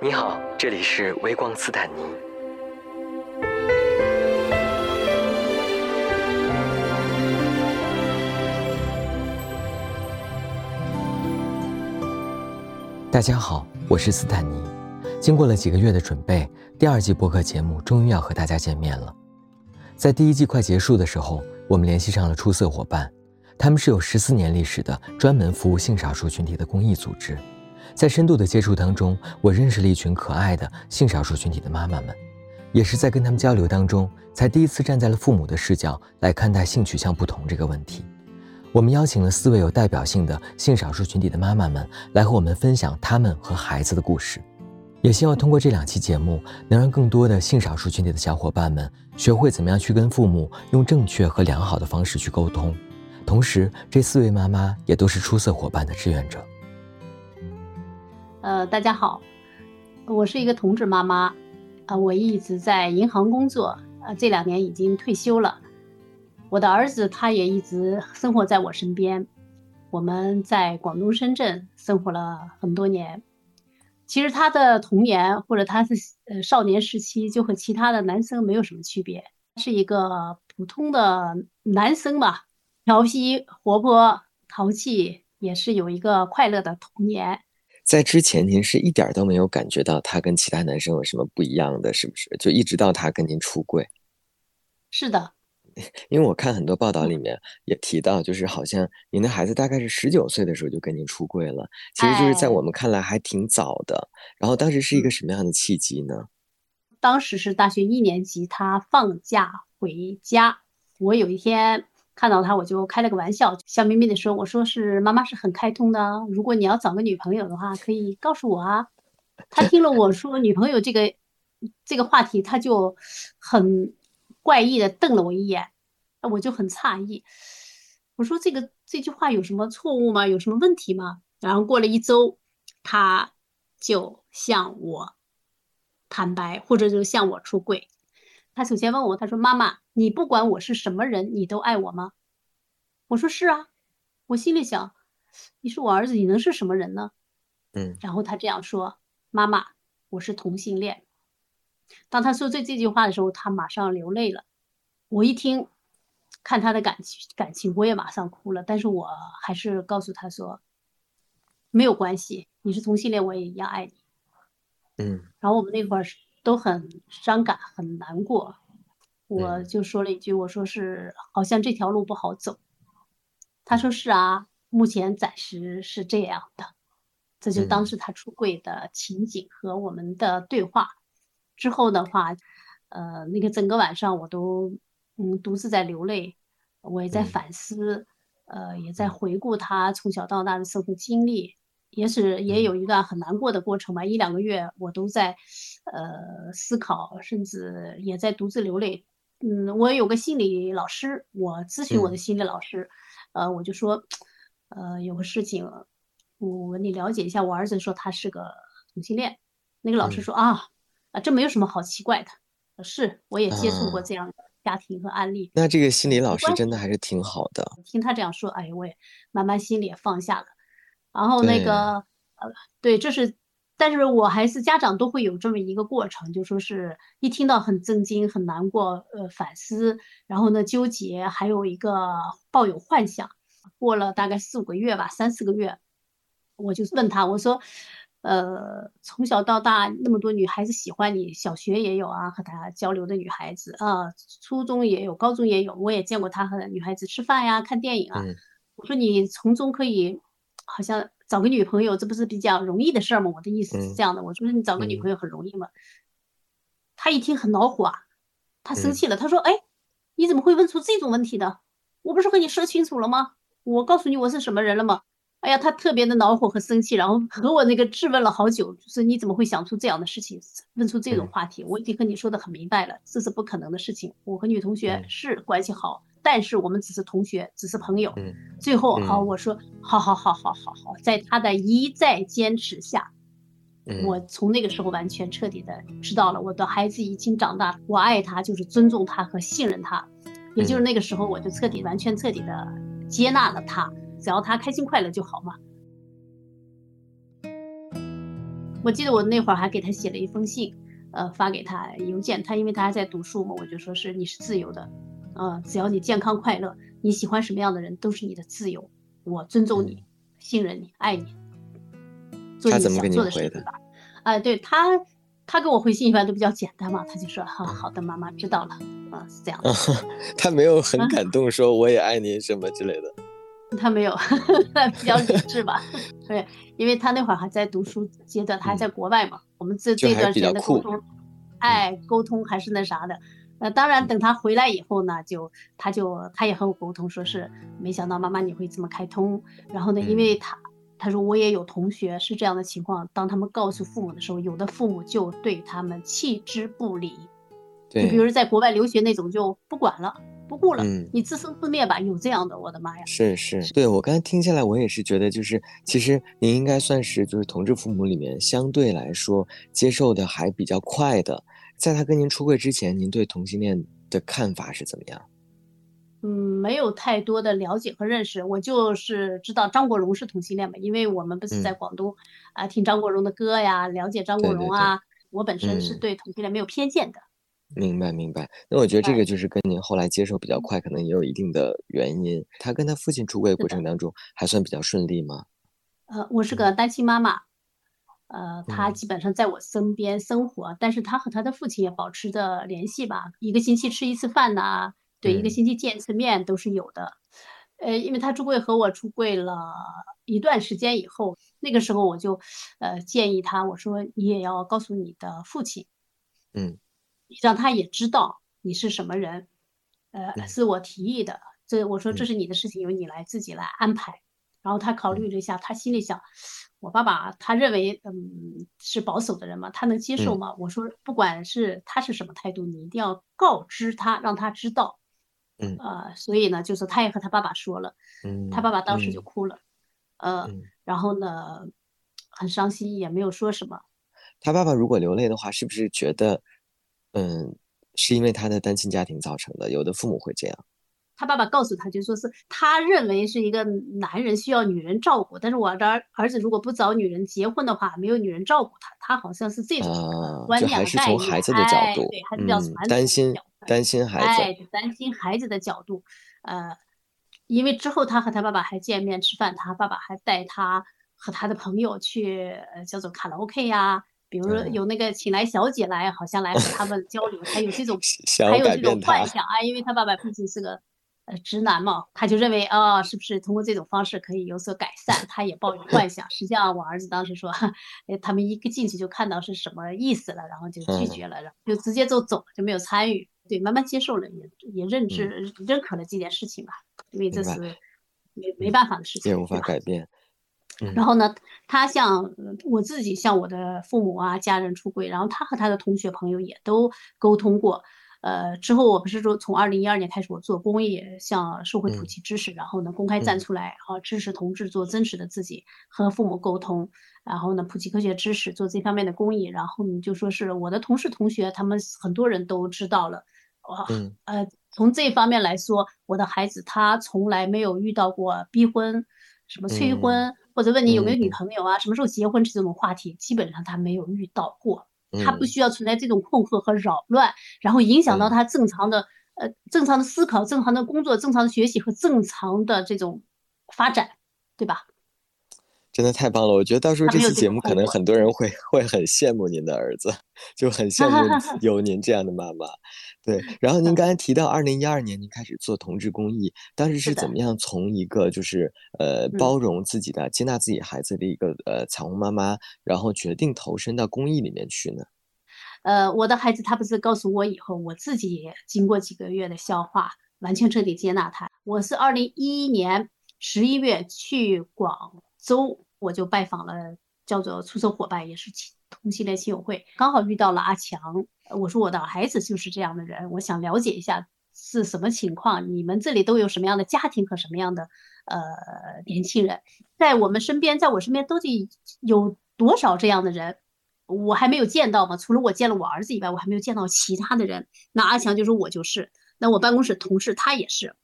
你好，这里是微光斯坦尼。大家好，我是斯坦尼。经过了几个月的准备，第二季播客节目终于要和大家见面了。在第一季快结束的时候，我们联系上了出色伙伴，他们是有十四年历史的专门服务性少数群体的公益组织。在深度的接触当中，我认识了一群可爱的性少数群体的妈妈们，也是在跟他们交流当中，才第一次站在了父母的视角来看待性取向不同这个问题。我们邀请了四位有代表性的性少数群体的妈妈们来和我们分享他们和孩子的故事，也希望通过这两期节目，能让更多的性少数群体的小伙伴们学会怎么样去跟父母用正确和良好的方式去沟通。同时，这四位妈妈也都是出色伙伴的志愿者。呃，大家好，我是一个同志妈妈，啊，我一直在银行工作，呃，这两年已经退休了。我的儿子他也一直生活在我身边，我们在广东深圳生活了很多年。其实他的童年或者他是呃少年时期就和其他的男生没有什么区别，是一个普通的男生吧，调皮活泼淘气，也是有一个快乐的童年。在之前，您是一点都没有感觉到他跟其他男生有什么不一样的，是不是？就一直到他跟您出柜。是的，因为我看很多报道里面也提到，就是好像您的孩子大概是十九岁的时候就跟您出柜了，其实就是在我们看来还挺早的。然后当时是一个什么样的契机呢？当时是大学一年级，他放假回家，我有一天。看到他，我就开了个玩笑，笑眯眯的说：“我说是妈妈是很开通的，如果你要找个女朋友的话，可以告诉我啊。”他听了我说女朋友这个这个话题，他就很怪异的瞪了我一眼，我就很诧异。我说：“这个这句话有什么错误吗？有什么问题吗？”然后过了一周，他就向我坦白，或者就向我出柜。他首先问我，他说：“妈妈。”你不管我是什么人，你都爱我吗？我说是啊，我心里想，你是我儿子，你能是什么人呢？嗯。然后他这样说：“妈妈，我是同性恋。”当他说这这句话的时候，他马上流泪了。我一听，看他的感情感情，我也马上哭了。但是我还是告诉他说：“没有关系，你是同性恋，我也一样爱你。”嗯。然后我们那会儿都很伤感，很难过。我就说了一句，我说是好像这条路不好走。他说是啊，目前暂时是这样的。这就当时他出柜的情景和我们的对话。之后的话，呃，那个整个晚上我都嗯独自在流泪，我也在反思，呃，也在回顾他从小到大的生活经历，也是也有一段很难过的过程吧。一两个月我都在呃思考，甚至也在独自流泪。嗯，我有个心理老师，我咨询我的心理老师，呃，我就说，呃，有个事情，我你了解一下。我儿子说他是个同性恋，那个老师说啊，啊，这没有什么好奇怪的，是，我也接触过这样的家庭和案例。那这个心理老师真的还是挺好的。听他这样说，哎，我也慢慢心里也放下了。然后那个，呃，对，这是。但是我还是家长都会有这么一个过程，就说是一听到很震惊、很难过，呃，反思，然后呢纠结，还有一个抱有幻想。过了大概四五个月吧，三四个月，我就问他，我说，呃，从小到大那么多女孩子喜欢你，小学也有啊，和他交流的女孩子啊，初中也有，高中也有，我也见过他和女孩子吃饭呀、看电影啊。我说你从中可以，好像。找个女朋友，这不是比较容易的事儿吗？我的意思是这样的，我说你找个女朋友很容易吗？他一听很恼火啊，他生气了，他说：“哎，你怎么会问出这种问题的？我不是和你说清楚了吗？我告诉你我是什么人了吗？”哎呀，他特别的恼火和生气，然后和我那个质问了好久，就是你怎么会想出这样的事情，问出这种话题？我已经和你说的很明白了，这是不可能的事情。我和女同学是关系好。但是我们只是同学，只是朋友。嗯，最后好，我说好好好好好好，在他的一再坚持下，我从那个时候完全彻底的知道了，我的孩子已经长大，我爱他就是尊重他和信任他，也就是那个时候我就彻底完全彻底的接纳了他。只要他开心快乐就好嘛。我记得我那会儿还给他写了一封信，呃，发给他邮件。他因为他还在读书嘛，我就说是你是自由的，呃，只要你健康快乐，你喜欢什么样的人都是你的自由，我尊重你，信任你，爱你，做你想做的事情吧。哎，对他，他给我回信一般都比较简单嘛，他就说哈，好的，妈妈知道了，啊，是这样的。他没有很感动，说我也爱你什么之类的。他没有，比较理智吧？对，因为他那会儿还在读书阶段，他还在国外嘛。我们这这段时间的沟通，哎，沟通还是那啥的。呃，当然等他回来以后呢，就他就他也和我沟通，说是没想到妈妈你会这么开通。然后呢，因为他他说我也有同学是这样的情况，当他们告诉父母的时候，有的父母就对他们弃之不理。对，比如在国外留学那种就不管了。不顾了，嗯，你自生自灭吧，有这样的，我的妈呀！是是，对我刚才听下来，我也是觉得，就是其实您应该算是就是同志父母里面相对来说接受的还比较快的。在他跟您出柜之前，您对同性恋的看法是怎么样？嗯，没有太多的了解和认识，我就是知道张国荣是同性恋嘛，因为我们不是在广东啊，听张国荣的歌呀，了解张国荣啊。我本身是对同性恋没有偏见的。明白明白，那我觉得这个就是跟您后来接受比较快，可能也有一定的原因。他跟他父亲出柜过程当中还算比较顺利吗？呃，我是个单亲妈妈，呃，他基本上在我身边生活，但是他和他的父亲也保持着联系吧，一个星期吃一次饭呐，对，一个星期见一次面都是有的。呃，因为他出柜和我出柜了一段时间以后，那个时候我就呃建议他，我说你也要告诉你的父亲，嗯。让他也知道你是什么人，呃，是我提议的。这我说这是你的事情，由你来自己来安排。然后他考虑了一下，他心里想，我爸爸他认为，嗯，是保守的人嘛，他能接受吗？我说不管是他是什么态度，你一定要告知他，让他知道。嗯，呃，所以呢，就是他也和他爸爸说了，嗯，他爸爸当时就哭了，呃，然后呢，很伤心，也没有说什么。他爸爸如果流泪的话，是不是觉得？嗯，是因为他的单亲家庭造成的，有的父母会这样。他爸爸告诉他就说是他认为是一个男人需要女人照顾，但是我的儿子如果不找女人结婚的话，没有女人照顾他，他好像是这种观念还是从孩子的角度，对，还是比较传统，担心担心孩子，哎，担心孩子的角度。呃，因为之后他和他爸爸还见面吃饭，他爸爸还带他和他的朋友去呃叫做卡拉 OK 呀。比如说有那个请来小姐来，好像来和他们交流，他有这种，还有这种幻想啊，因为他爸爸毕竟是个呃直男嘛，他就认为啊，是不是通过这种方式可以有所改善？他也抱有 幻想。实际上，我儿子当时说，哎，他们一个进去就看到是什么意思了，然后就拒绝了，然后就直接就走，就没有参与。对，慢慢接受了，也也认知认可了这件事情吧，因为这是没没办法的事情，也无法改变。然后呢，他向我自己向我的父母啊、家人出轨，然后他和他的同学朋友也都沟通过。呃，之后我不是说从二零一二年开始，我做公益，向社会普及知识，然后呢公开站出来，啊，支持同志做真实的自己，和父母沟通，然后呢普及科学知识，做这方面的公益。然后你就说是我的同事同学，他们很多人都知道了。哇，呃，从这方面来说，我的孩子他从来没有遇到过逼婚，什么催婚。或者问你有没有女朋友啊？什么时候结婚？这种话题基本上他没有遇到过，他不需要存在这种困惑和扰乱，然后影响到他正常的呃正常的思考、正常的工作、正常的学习和正常的这种发展，对吧？真的太棒了！我觉得到时候这期节目可能很多人会 会很羡慕您的儿子，就很羡慕 有您这样的妈妈。对，然后您刚才提到二零一二年您开始做同志公益，当时是怎么样从一个就是呃包容自己的、接纳自己孩子的一个呃彩虹妈妈，然后决定投身到公益里面去呢？呃，我的孩子他不是告诉我以后，我自己也经过几个月的消化，完全彻底接纳他。我是二零一一年十一月去广。州我就拜访了叫做出色伙伴，也是同性恋亲友会，刚好遇到了阿强。我说我的孩子就是这样的人，我想了解一下是什么情况。你们这里都有什么样的家庭和什么样的呃年轻人，在我们身边，在我身边都得有多少这样的人？我还没有见到嘛，除了我见了我儿子以外，我还没有见到其他的人。那阿强就说我就是，那我办公室同事他也是。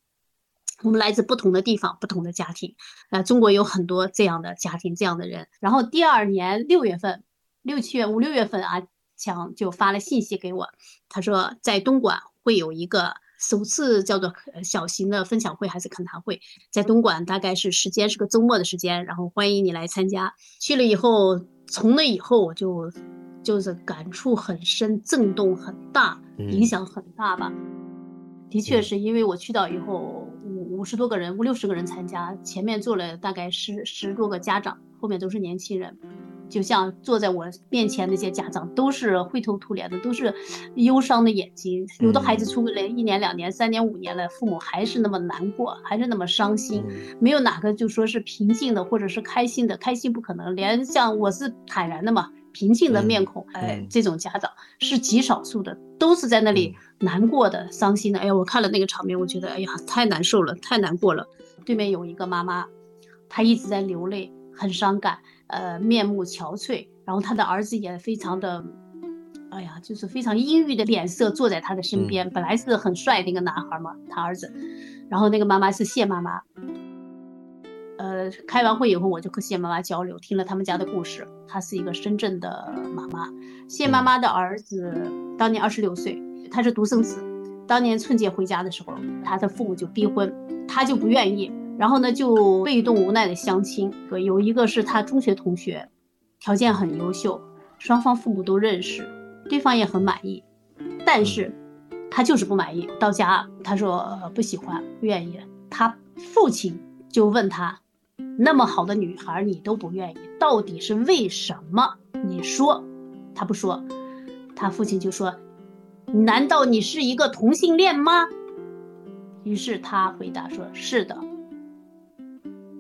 我们来自不同的地方，不同的家庭，那，中国有很多这样的家庭，这样的人。然后第二年六月份，六七月五六月份啊，强就发了信息给我，他说在东莞会有一个首次叫做小型的分享会还是恳谈会，在东莞大概是时间是个周末的时间，然后欢迎你来参加。去了以后，从那以后我就就是感触很深，震动很大，影响很大吧。的确是因为我去到以后，五五十多个人，五六十个人参加，前面坐了大概十十多个家长，后面都是年轻人，就像坐在我面前那些家长，都是灰头土脸的，都是忧伤的眼睛。有的孩子出来一年、两年、三年、五年了，父母还是那么难过，还是那么伤心，没有哪个就说是平静的，或者是开心的。开心不可能，连像我是坦然的嘛。平静的面孔，哎，这种家长是极少数的，都是在那里难过的、伤心的。哎呀，我看了那个场面，我觉得，哎呀，太难受了，太难过了。对面有一个妈妈，她一直在流泪，很伤感，呃，面目憔悴。然后他的儿子也非常的，哎呀，就是非常阴郁的脸色，坐在他的身边。本来是很帅的一个男孩嘛，他儿子。然后那个妈妈是谢妈妈。呃，开完会以后，我就和谢妈妈交流，听了他们家的故事。她是一个深圳的妈妈，谢妈妈的儿子当年二十六岁，他是独生子。当年春节回家的时候，他的父母就逼婚，他就不愿意，然后呢就被动无奈的相亲。有一个是他中学同学，条件很优秀，双方父母都认识，对方也很满意，但是他就是不满意。到家他说不喜欢，不愿意。他父亲就问他。那么好的女孩你都不愿意，到底是为什么？你说，他不说，他父亲就说：“难道你是一个同性恋吗？”于是他回答说：“是的。”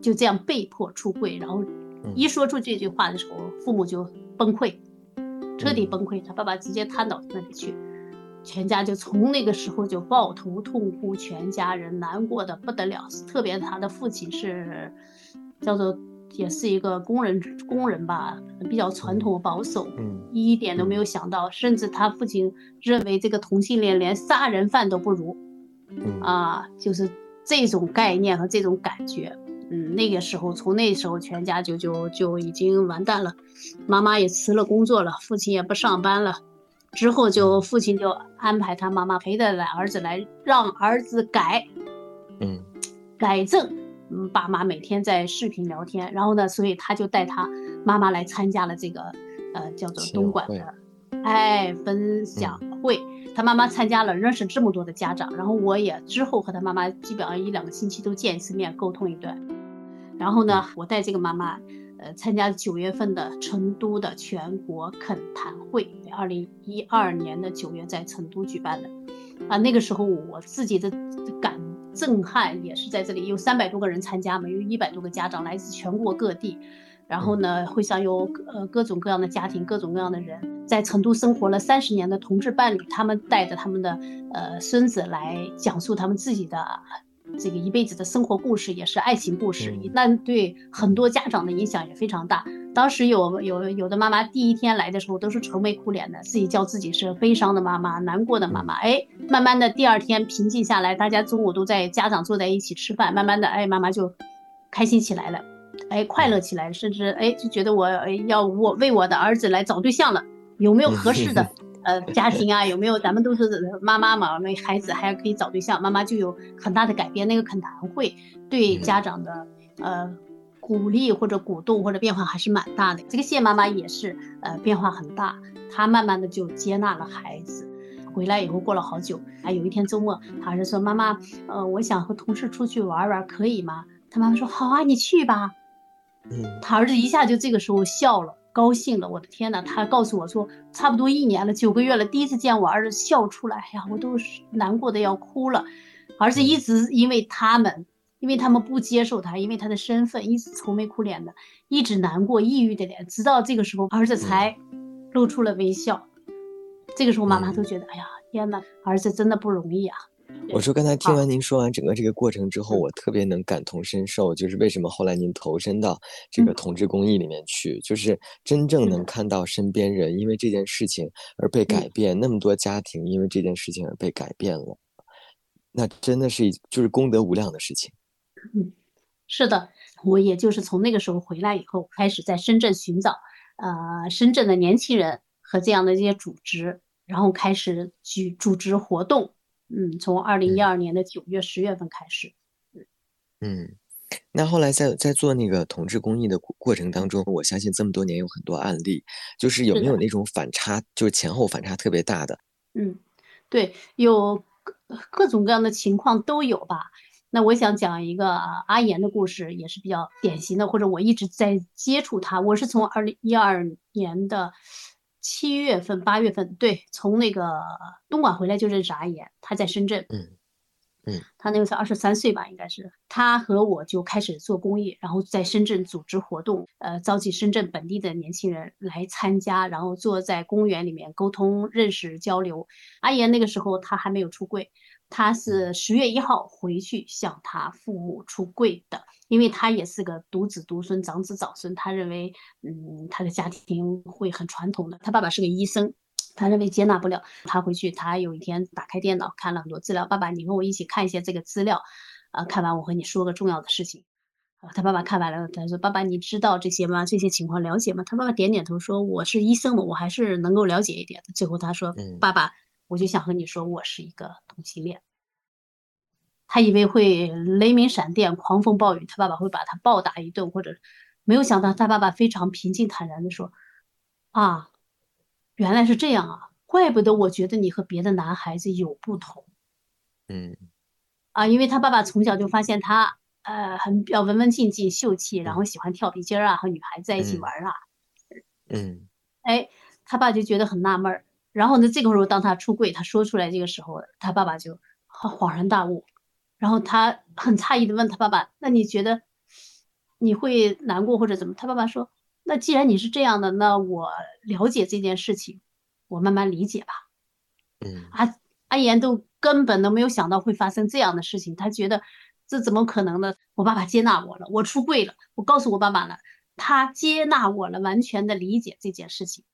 就这样被迫出柜，然后一说出这句话的时候，父母就崩溃，彻底崩溃。他爸爸直接瘫倒在那里去，全家就从那个时候就抱头痛哭，全家人难过的不得了。特别他的父亲是。叫做也是一个工人工人吧，比较传统保守，嗯，一点都没有想到，甚至他父亲认为这个同性恋连杀人犯都不如，嗯啊，就是这种概念和这种感觉，嗯，那个时候从那时候全家就就就已经完蛋了，妈妈也辞了工作了，父亲也不上班了，之后就父亲就安排他妈妈陪着来儿子来让儿子改，嗯，改正。嗯，爸妈每天在视频聊天，然后呢，所以他就带他妈妈来参加了这个，呃，叫做东莞的，哎，分享会。他妈妈参加了，认识这么多的家长，然后我也之后和他妈妈基本上一两个星期都见一次面，沟通一段。然后呢，我带这个妈妈，呃，参加九月份的成都的全国恳谈会，二零一二年的九月在成都举办的，啊，那个时候我自己的感。震撼也是在这里，有三百多个人参加嘛，有一百多个家长来自全国各地，然后呢，会上有呃各种各样的家庭，各种各样的人，在成都生活了三十年的同志伴侣，他们带着他们的呃孙子来讲述他们自己的。这个一辈子的生活故事也是爱情故事，那对很多家长的影响也非常大。当时有有有的妈妈第一天来的时候都是愁眉苦脸的，自己叫自己是悲伤的妈妈、难过的妈妈。哎，慢慢的第二天平静下来，大家中午都在家长坐在一起吃饭，慢慢的哎妈妈就开心起来了，哎快乐起来，甚至哎就觉得我要我为我的儿子来找对象了，有没有合适的？呃，家庭啊，有没有？咱们都是妈妈嘛，那孩子还可以找对象，妈妈就有很大的改变。那个恳谈会对家长的呃鼓励或者鼓动或者变化还是蛮大的。这个谢妈妈也是呃变化很大，她慢慢的就接纳了孩子。回来以后过了好久，啊有一天周末，她儿子说：“妈妈，呃，我想和同事出去玩玩，可以吗？”他妈妈说：“好啊，你去吧。”嗯，他儿子一下就这个时候笑了。高兴了，我的天呐！他告诉我说，差不多一年了，九个月了，第一次见我儿子笑出来，哎呀，我都难过的要哭了。儿子一直因为他们，因为他们不接受他，因为他的身份，一直愁眉苦脸的，一直难过、抑郁的脸，直到这个时候，儿子才露出了微笑。这个时候，妈妈都觉得，哎呀，天呐，儿子真的不容易啊。我说刚才听完您说完整个这个过程之后，我特别能感同身受，就是为什么后来您投身到这个同志公益里面去，就是真正能看到身边人因为这件事情而被改变，那么多家庭因为这件事情而被改变了。那真的是就是功德无量的事情。嗯，是的，我也就是从那个时候回来以后，开始在深圳寻找，呃，深圳的年轻人和这样的一些组织，然后开始去组织活动。嗯，从二零一二年的九月、十月份开始。嗯，那后来在在做那个同志公益的过程当中，我相信这么多年有很多案例，就是有没有那种反差，就是前后反差特别大的？嗯，对，有各各种各样的情况都有吧。那我想讲一个阿岩的故事，也是比较典型的，或者我一直在接触他。我是从二零一二年的七月份、八月份，对，从那个东莞回来就认识阿岩，他在深圳。嗯。嗯，他那个才二十三岁吧，应该是。他和我就开始做公益，然后在深圳组织活动，呃，召集深圳本地的年轻人来参加，然后坐在公园里面沟通、认识、交流。阿岩那个时候他还没有出柜，他是十月一号回去向他父母出柜的，因为他也是个独子独孙、长子长孙，他认为，嗯，他的家庭会很传统的，他爸爸是个医生。他认为接纳不了，他回去，他有一天打开电脑看了很多资料。爸爸，你跟我一起看一些这个资料，啊，看完我和你说个重要的事情。啊，他爸爸看完了，他说：“爸爸，你知道这些吗？这些情况了解吗？”他爸爸点点头说：“我是医生嘛，我还是能够了解一点的。”最后他说：“爸爸，我就想和你说，我是一个同性恋。”他以为会雷鸣闪电、狂风暴雨，他爸爸会把他暴打一顿，或者没有想到他爸爸非常平静坦然的说：“啊。”原来是这样啊，怪不得我觉得你和别的男孩子有不同。嗯，啊，因为他爸爸从小就发现他，呃，很比较文文静静、秀气，然后喜欢跳皮筋儿啊，和女孩子在一起玩啊。嗯，哎，他爸就觉得很纳闷儿。然后呢，这个时候当他出柜，他说出来这个时候，他爸爸就恍然大悟。然后他很诧异的问他爸爸：“那你觉得你会难过或者怎么？”他爸爸说。那既然你是这样的，那我了解这件事情，我慢慢理解吧。嗯，阿阿言都根本都没有想到会发生这样的事情，他觉得这怎么可能呢？我爸爸接纳我了，我出柜了，我告诉我爸爸了，他接纳我了，完全的理解这件事情。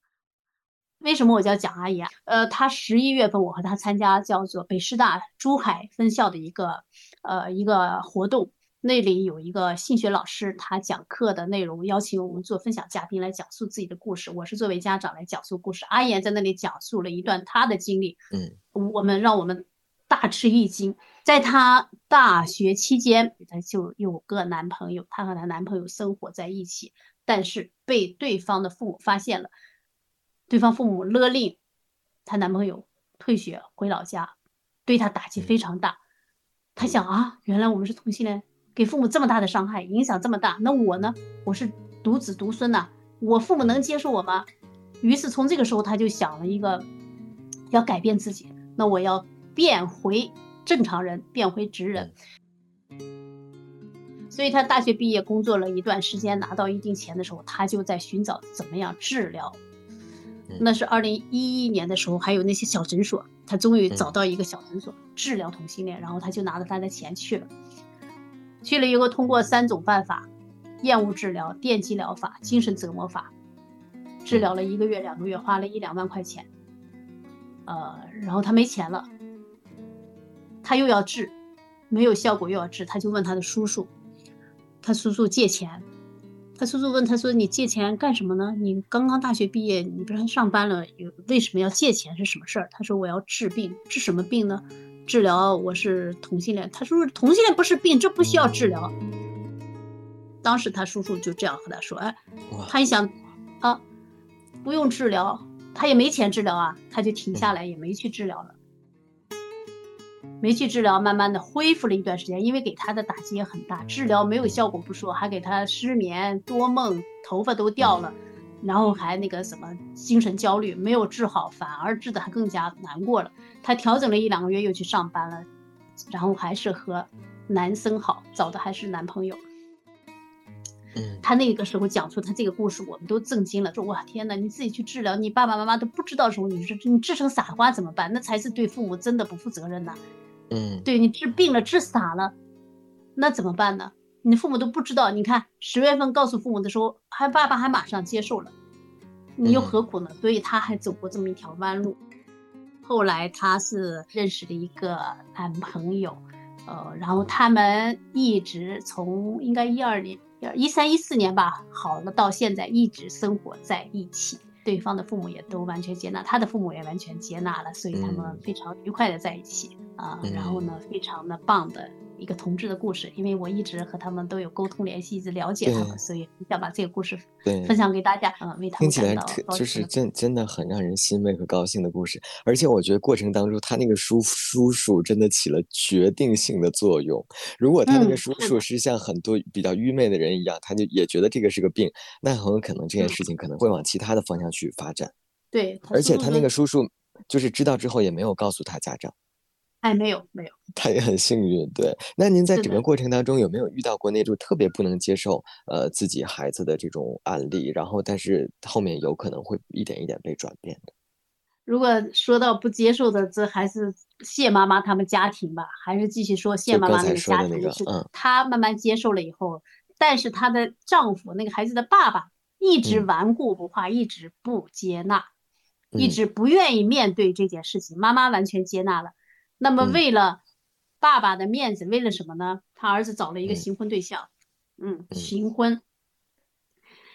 为什么我叫蒋阿姨啊？呃，她十一月份我和她参加叫做北师大珠海分校的一个呃一个活动。那里有一个性学老师，他讲课的内容邀请我们做分享嘉宾来讲述自己的故事。我是作为家长来讲述故事。阿言在那里讲述了一段她的经历，嗯，我们让我们大吃一惊。在她大学期间，她就有个男朋友，她和她男朋友生活在一起，但是被对方的父母发现了，对方父母勒令她男朋友退学回老家，对她打击非常大。她想啊，原来我们是同性恋。给父母这么大的伤害，影响这么大，那我呢？我是独子独孙呐，我父母能接受我吗？于是从这个时候，她就想了一个，要改变自己，那我要变回正常人，变回直人。所以他大学毕业，工作了一段时间，拿到一定钱的时候，他就在寻找怎么样治疗。那是二零一一年的时候，还有那些小诊所，他终于找到一个小诊所治疗同性恋，然后他就拿着他的钱去了。去了以后，通过三种办法：厌恶治疗、电击疗法、精神折磨法，治疗了一个月、两个月，花了一两万块钱。呃，然后他没钱了，他又要治，没有效果又要治，他就问他的叔叔，他叔叔借钱。他叔叔问他说：“你借钱干什么呢？你刚刚大学毕业，你不是还上班了？有为什么要借钱？是什么事儿？”他说：“我要治病，治什么病呢？”治疗我是同性恋，他说同性恋不是病，这不需要治疗。当时他叔叔就这样和他说：“哎，他一想，啊，不用治疗，他也没钱治疗啊，他就停下来，也没去治疗了。没去治疗，慢慢的恢复了一段时间，因为给他的打击也很大，治疗没有效果不说，还给他失眠、多梦、头发都掉了。”然后还那个什么精神焦虑没有治好，反而治的还更加难过了。他调整了一两个月，又去上班了，然后还是和男生好，找的还是男朋友。嗯，他那个时候讲出他这个故事，我们都震惊了，说哇天哪，你自己去治疗，你爸爸妈妈都不知道时候，你说你治成傻瓜怎么办？那才是对父母真的不负责任呐。嗯，对你治病了，治傻了，那怎么办呢？你父母都不知道，你看十月份告诉父母的时候，还爸爸还马上接受了，你又何苦呢？所以他还走过这么一条弯路。后来他是认识了一个男朋友，呃，然后他们一直从应该一二年、一三一四年吧，好了到现在一直生活在一起。对方的父母也都完全接纳，他的父母也完全接纳了，所以他们非常愉快的在一起啊。然后呢，非常的棒的。一个同志的故事，因为我一直和他们都有沟通联系，一直了解他们，所以想把这个故事分享给大家，嗯，为他们听起来就是真真的很让人欣慰和高兴的故事。而且我觉得过程当中，他那个叔叔叔真的起了决定性的作用。如果他那个叔叔是像很多比较愚昧的人一样，他就也觉得这个是个病，那很有可能这件事情可能会往其他的方向去发展。对，而且他那个叔叔就是知道之后也没有告诉他家长。哎，没有没有，他也很幸运。对，那您在整个过程当中有没有遇到过那种特别不能接受呃自己孩子的这种案例？然后，但是后面有可能会一点一点被转变的。如果说到不接受的，这还是谢妈妈他们家庭吧？还是继续说谢妈妈那个家庭？是她慢慢接受了以后，但是她的丈夫那个孩子的爸爸一直顽固不化，一直不接纳，一直不愿意面对这件事情。妈妈完全接纳了。那么为了爸爸的面子，为了什么呢？他儿子找了一个新婚对象，嗯，新婚，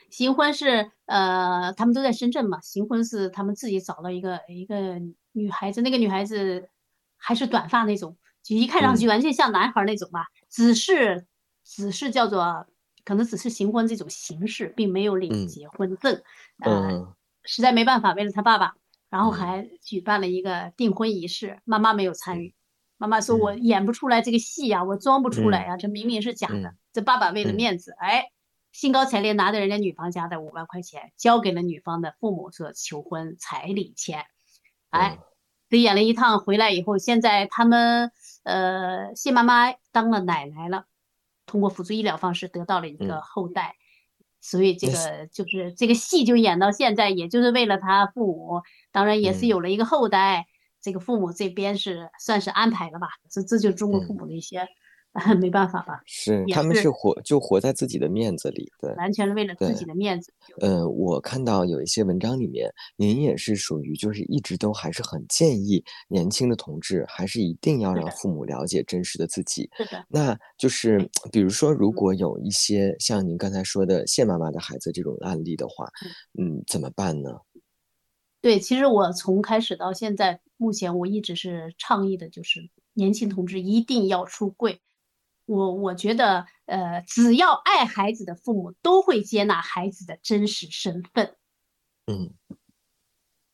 新婚是呃，他们都在深圳嘛，新婚是他们自己找了一个一个女孩子，那个女孩子还是短发那种，就一看上去完全像男孩那种吧，只是只是叫做可能只是新婚这种形式，并没有领结婚证，呃，实在没办法，为了他爸爸。然后还举办了一个订婚仪式，妈妈没有参与。妈妈说：“我演不出来这个戏呀，我装不出来呀，这明明是假的。”这爸爸为了面子，哎，兴高采烈拿着人家女方家的五万块钱，交给了女方的父母做求婚彩礼钱。哎，这演了一趟回来以后，现在他们呃谢妈妈当了奶奶了，通过辅助医疗方式得到了一个后代。所以这个就是这个戏就演到现在，也就是为了他父母，当然也是有了一个后代。这个父母这边是算是安排了吧？这这就是中国父母的一些。没办法吧？是，他们是活就活在自己的面子里，对，完全是为了自己的面子。呃，我看到有一些文章里面，您也是属于就是一直都还是很建议年轻的同志，还是一定要让父母了解真实的自己。是的，那就是比如说，如果有一些像您刚才说的谢妈妈的孩子这种案例的话，嗯，怎么办呢？对，其实我从开始到现在，目前我一直是倡议的，就是年轻同志一定要出柜。我我觉得，呃，只要爱孩子的父母都会接纳孩子的真实身份，嗯，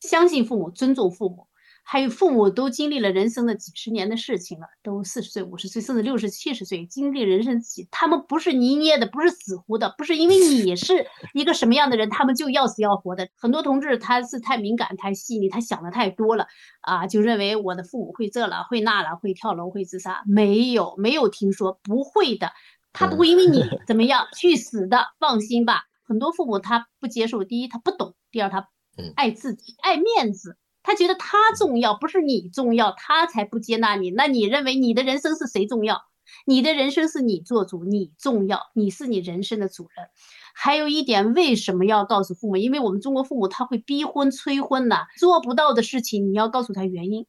相信父母，尊重父母。还有父母都经历了人生的几十年的事情了，都四十岁、五十岁，甚至六十七十岁，经历人生几，他们不是泥捏的，不是死糊的，不是因为你是一个什么样的人，他们就要死要活的。很多同志他是太敏感、太细腻，他想的太多了啊，就认为我的父母会这了、会那了、会跳楼、会自杀，没有，没有听说，不会的，他不会因为你 怎么样去死的，放心吧。很多父母他不接受，第一他不懂，第二他爱自己、爱面子。他觉得他重要，不是你重要，他才不接纳你。那你认为你的人生是谁重要？你的人生是你做主，你重要，你是你人生的主人。还有一点，为什么要告诉父母？因为我们中国父母他会逼婚催婚的，做不到的事情你要告诉他原因。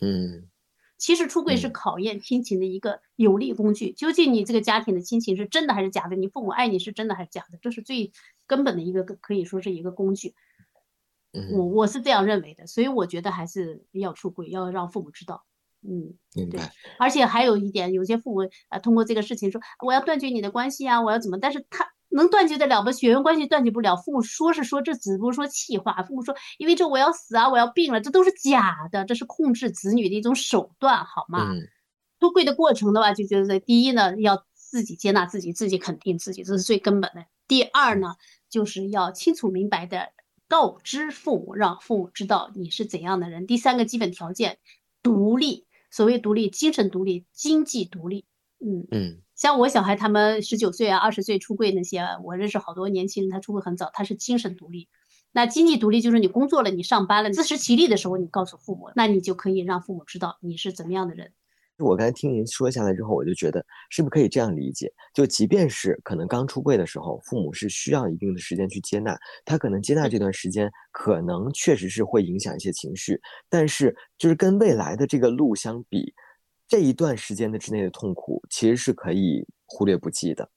嗯，其实出柜是考验亲情的一个有力工具。究竟你这个家庭的亲情是真的还是假的？你父母爱你是真的还是假的？这是最根本的一个，可以说是一个工具。我我是这样认为的，所以我觉得还是要出轨，要让父母知道。嗯，明白。而且还有一点，有些父母啊，通过这个事情说我要断绝你的关系啊，我要怎么？但是他能断绝得了吗？血缘关系断绝不了。父母说是说，这只不过说气话。父母说，因为这我要死啊，我要病了，这都是假的，这是控制子女的一种手段，好吗？出柜的过程的话，就觉得第一呢，要自己接纳自己，自己肯定自己，这是最根本的。第二呢，就是要清楚明白的。告知父母，让父母知道你是怎样的人。第三个基本条件，独立。所谓独立，精神独立，经济独立。嗯嗯，像我小孩他们十九岁啊、二十岁出柜那些，我认识好多年轻人，他出柜很早，他是精神独立。那经济独立就是你工作了，你上班了，自食其力的时候，你告诉父母，那你就可以让父母知道你是怎么样的人。我刚才听您说下来之后，我就觉得是不是可以这样理解？就即便是可能刚出柜的时候，父母是需要一定的时间去接纳，他可能接纳这段时间，可能确实是会影响一些情绪，但是就是跟未来的这个路相比，这一段时间的之内的痛苦，其实是可以忽略不计的。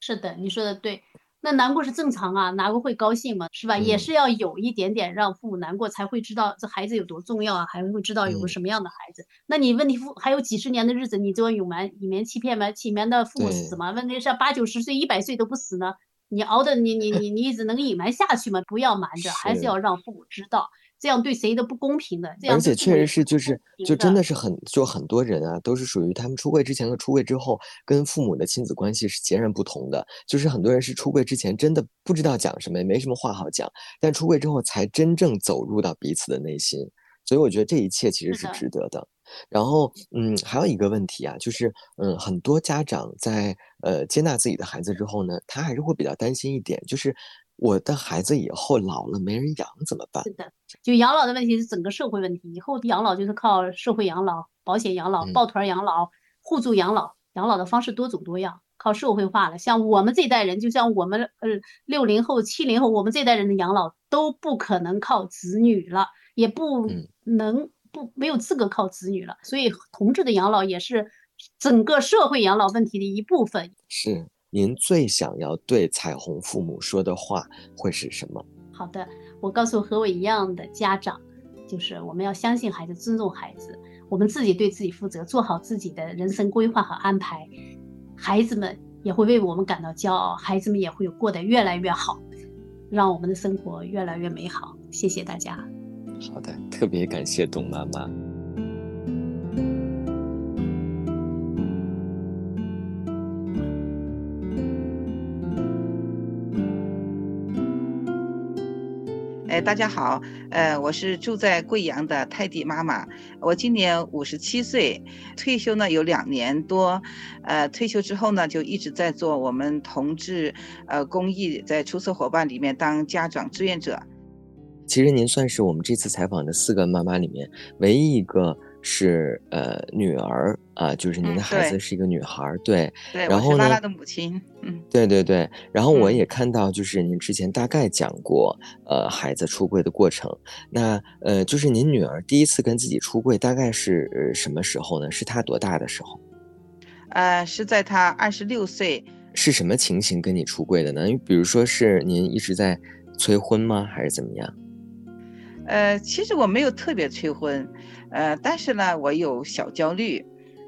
是的，你说的对。那难过是正常啊，哪个会高兴嘛，是吧？也是要有一点点让父母难过，才会知道这孩子有多重要啊，还会知道有个什么样的孩子。那你问题父还有几十年的日子，你就要隐瞒、隐瞒、欺骗吗？欺瞒的父母死吗？问题是八九十岁、一百岁都不死呢？你熬的你你你你一直能隐瞒下去吗？不要瞒着，还是要让父母知道。这样对谁都不公平的。而且确实是，就是就真的是很，就很多人啊，都是属于他们出柜之前和出柜之后，跟父母的亲子关系是截然不同的。就是很多人是出柜之前真的不知道讲什么，也没什么话好讲，但出柜之后才真正走入到彼此的内心。所以我觉得这一切其实是值得的。然后，嗯，还有一个问题啊，就是，嗯，很多家长在呃接纳自己的孩子之后呢，他还是会比较担心一点，就是。我的孩子以后老了没人养怎么办？是的，就养老的问题是整个社会问题。以后养老就是靠社会养老、保险养老、抱团养老、互助养老。养老的方式多种多样，靠社会化了。像我们这代人，就像我们呃六零后、七零后，我们这代人的养老都不可能靠子女了，也不能不没有资格靠子女了。所以，同志的养老也是整个社会养老问题的一部分。是。您最想要对彩虹父母说的话会是什么？好的，我告诉和我一样的家长，就是我们要相信孩子，尊重孩子，我们自己对自己负责，做好自己的人生规划和安排，孩子们也会为我们感到骄傲，孩子们也会过得越来越好，让我们的生活越来越美好。谢谢大家。好的，特别感谢董妈妈。哎，大家好，呃，我是住在贵阳的泰迪妈妈，我今年五十七岁，退休呢有两年多，呃，退休之后呢就一直在做我们同志呃公益，在出色伙伴里面当家长志愿者。其实您算是我们这次采访的四个妈妈里面唯一一个。是呃女儿啊，就是您的孩子是一个女孩儿，对。对，然后呢？拉拉的母亲，嗯，对对对。然后我也看到，就是您之前大概讲过，呃，孩子出柜的过程。那呃，就是您女儿第一次跟自己出柜，大概是什么时候呢？是她多大的时候？呃，是在她二十六岁。是什么情形跟你出柜的呢？你比如说是您一直在催婚吗，还是怎么样？呃，其实我没有特别催婚。呃，但是呢，我有小焦虑，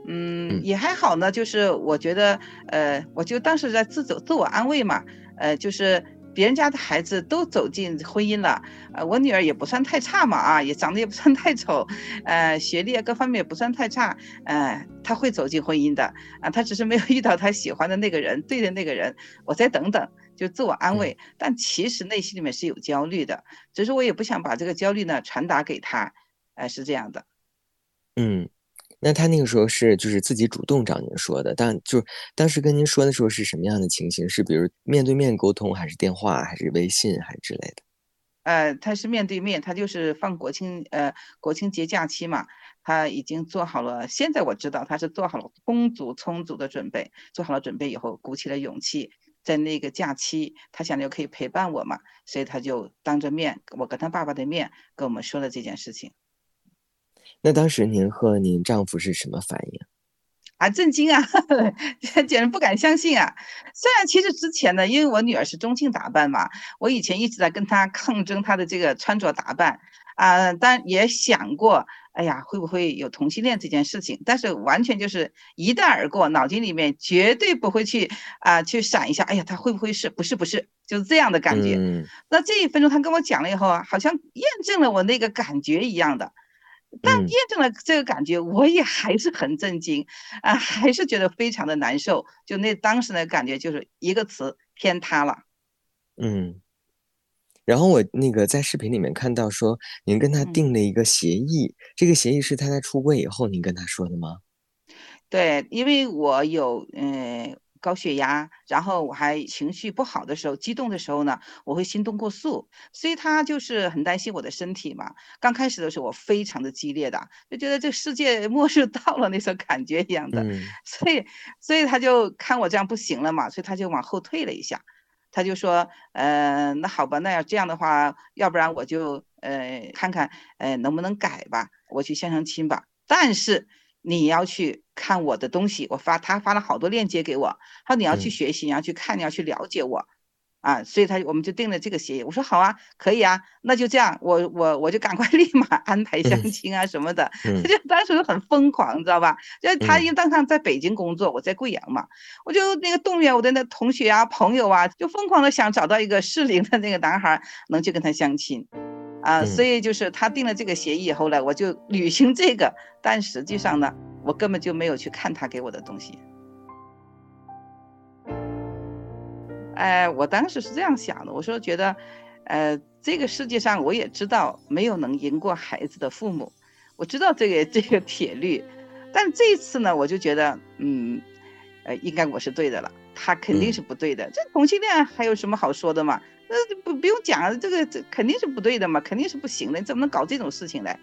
嗯，也还好呢。就是我觉得，呃，我就当时在自走自我安慰嘛，呃，就是别人家的孩子都走进婚姻了，呃，我女儿也不算太差嘛，啊，也长得也不算太丑，呃，学历各方面也不算太差，呃，她会走进婚姻的，啊，她只是没有遇到她喜欢的那个人，对的那个人，我再等等，就自我安慰。但其实内心里面是有焦虑的，只是我也不想把这个焦虑呢传达给他，哎，是这样的。嗯，那他那个时候是就是自己主动找您说的，但就当时跟您说的时候是什么样的情形？是比如面对面沟通，还是电话，还是微信，还是之类的？呃，他是面对面，他就是放国庆呃国庆节假期嘛，他已经做好了。现在我知道他是做好了充足充足的准备，做好了准备以后，鼓起了勇气，在那个假期，他想着可以陪伴我嘛，所以他就当着面，我跟他爸爸的面跟我们说了这件事情。那当时您和您丈夫是什么反应？啊，震惊啊，简直不敢相信啊！虽然其实之前呢，因为我女儿是中性打扮嘛，我以前一直在跟她抗争她的这个穿着打扮啊，但也想过，哎呀，会不会有同性恋这件事情？但是完全就是一带而过，脑筋里面绝对不会去啊，去闪一下，哎呀，他会不会是？不是，不是，就是这样的感觉。那这一分钟他跟我讲了以后啊，好像验证了我那个感觉一样的。但验证了这个感觉，我也还是很震惊啊，还是觉得非常的难受。就那当时的感觉，就是一个词：天塌了。嗯。然后我那个在视频里面看到说，您跟他定了一个协议，这个协议是他在出柜以后您跟他说的吗？对，因为我有嗯。高血压，然后我还情绪不好的时候、激动的时候呢，我会心动过速，所以他就是很担心我的身体嘛。刚开始的时候，我非常的激烈的，就觉得这世界末日到了那种感觉一样的，所以，所以他就看我这样不行了嘛，所以他就往后退了一下，他就说，呃，那好吧，那要这样的话，要不然我就呃看看，呃能不能改吧，我去相相亲吧，但是。你要去看我的东西，我发他发了好多链接给我，他说你要去学习，你要去看，你要去了解我，啊，所以他我们就定了这个协议。我说好啊，可以啊，那就这样，我我我就赶快 立马安排相亲啊什么的。他就当时很疯狂，你知道吧？就他因为当时在北京工作，我在贵阳嘛，我就那个动员我的那同学啊、朋友啊，就疯狂的想找到一个适龄的那个男孩，能去跟他相亲。啊，所以就是他定了这个协议以后呢，我就履行这个，但实际上呢，我根本就没有去看他给我的东西。哎，我当时是这样想的，我说觉得，呃，这个世界上我也知道没有能赢过孩子的父母，我知道这个这个铁律，但这一次呢，我就觉得，嗯，呃，应该我是对的了，他肯定是不对的，这同性恋还有什么好说的嘛？那不不用讲，这个这肯定是不对的嘛，肯定是不行的，你怎么能搞这种事情来？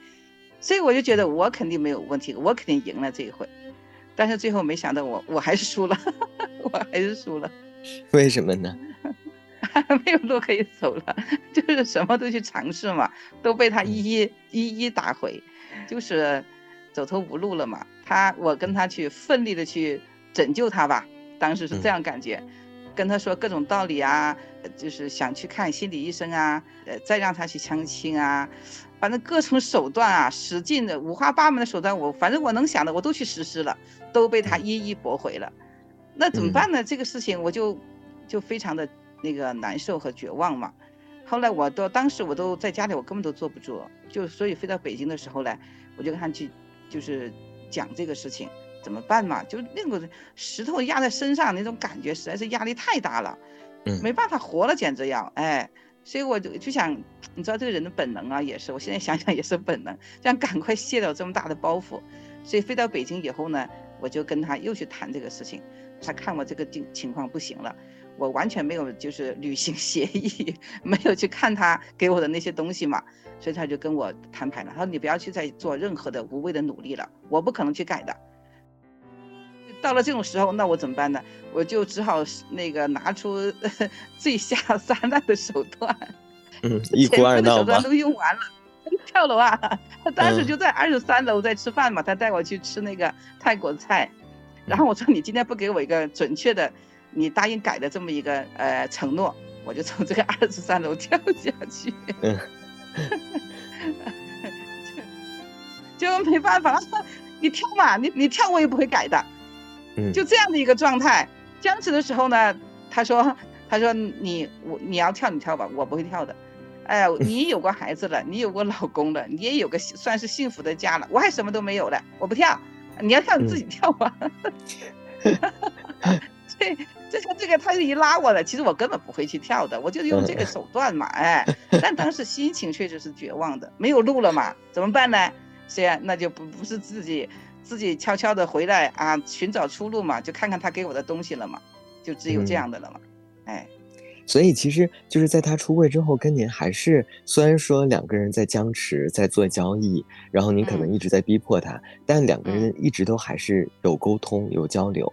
所以我就觉得我肯定没有问题，我肯定赢了这一回。但是最后没想到我我还是输了，我还是输了。为什么呢？没有路可以走了，就是什么都去尝试嘛，都被他一一一一打回，就是走投无路了嘛。他我跟他去奋力的去拯救他吧，当时是这样感觉。跟他说各种道理啊，就是想去看心理医生啊，呃，再让他去相亲啊，反正各种手段啊，使劲的五花八门的手段，我反正我能想的我都去实施了，都被他一一驳回了。那怎么办呢？这个事情我就就非常的那个难受和绝望嘛。后来我都当时我都在家里，我根本都坐不住，就所以飞到北京的时候呢，我就跟他去就是讲这个事情。怎么办嘛？就那个石头压在身上那种感觉，实在是压力太大了，嗯，没办法活了，简直要哎，所以我就就想，你知道这个人的本能啊，也是，我现在想想也是本能，想赶快卸掉这么大的包袱。所以飞到北京以后呢，我就跟他又去谈这个事情，他看我这个情情况不行了，我完全没有就是履行 协议，没有去看他给我的那些东西嘛，所以他就跟我摊牌了，他说你不要去再做任何的无谓的努力了，我不可能去改的。到了这种时候，那我怎么办呢？我就只好那个拿出 最下三滥的手段，嗯，一哭二闹手段都用完了，跳楼啊！他当时就在二十三楼在吃饭嘛，他带我去吃那个泰国菜，然后我说你今天不给我一个准确的，你答应改的这么一个呃承诺，我就从这个二十三楼跳下去，就就没办法了，你跳嘛，你你跳我也不会改的。就这样的一个状态，僵持的时候呢，他说：“他说你我你要跳你跳吧，我不会跳的。哎呀，你有过孩子了，你有过老公了，你也有个算是幸福的家了，我还什么都没有了，我不跳。你要跳你自己跳吧。这这这个他是一拉我了，其实我根本不会去跳的，我就用这个手段嘛，哎。但当时心情确实是绝望的，没有路了嘛，怎么办呢？虽然那就不不是自己。”自己悄悄的回来啊，寻找出路嘛，就看看他给我的东西了嘛，就只有这样的了嘛，哎，所以其实就是在他出柜之后，跟您还是虽然说两个人在僵持，在做交易，然后您可能一直在逼迫他，但两个人一直都还是有沟通有交流，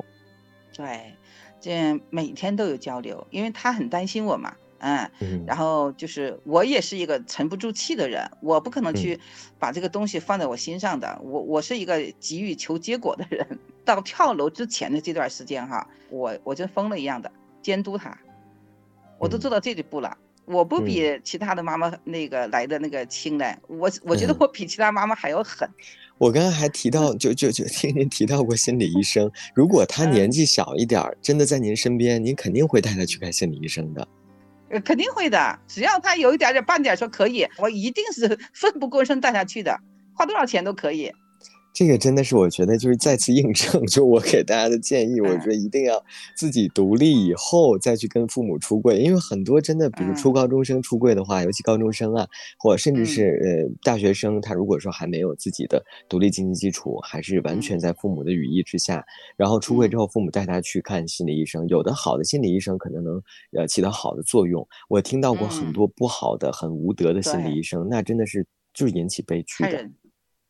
对，这每天都有交流，因为他很担心我嘛。嗯，然后就是我也是一个沉不住气的人，我不可能去把这个东西放在我心上的。我我是一个急于求结果的人。到跳楼之前的这段时间哈，我我就疯了一样的监督他，我都做到这一步了。我不比其他的妈妈那个来的那个轻嘞，我我觉得我比其他妈妈还要狠。我刚刚还提到，就就就听您提到过心理医生，如果他年纪小一点，真的在您身边，您肯定会带他去看心理医生的。呃，肯定会的。只要他有一点点半点说可以，我一定是 奋不顾身带他去的，花多少钱都可以。这个真的是我觉得就是再次印证，就我给大家的建议，我觉得一定要自己独立以后再去跟父母出柜，因为很多真的，比如初高中生出柜的话，尤其高中生啊，或甚至是呃大学生，他如果说还没有自己的独立经济基础，还是完全在父母的羽翼之下，然后出柜之后，父母带他去看心理医生，有的好的心理医生可能能呃起到好的作用，我听到过很多不好的、很无德的心理医生，那真的是就是引起悲剧的。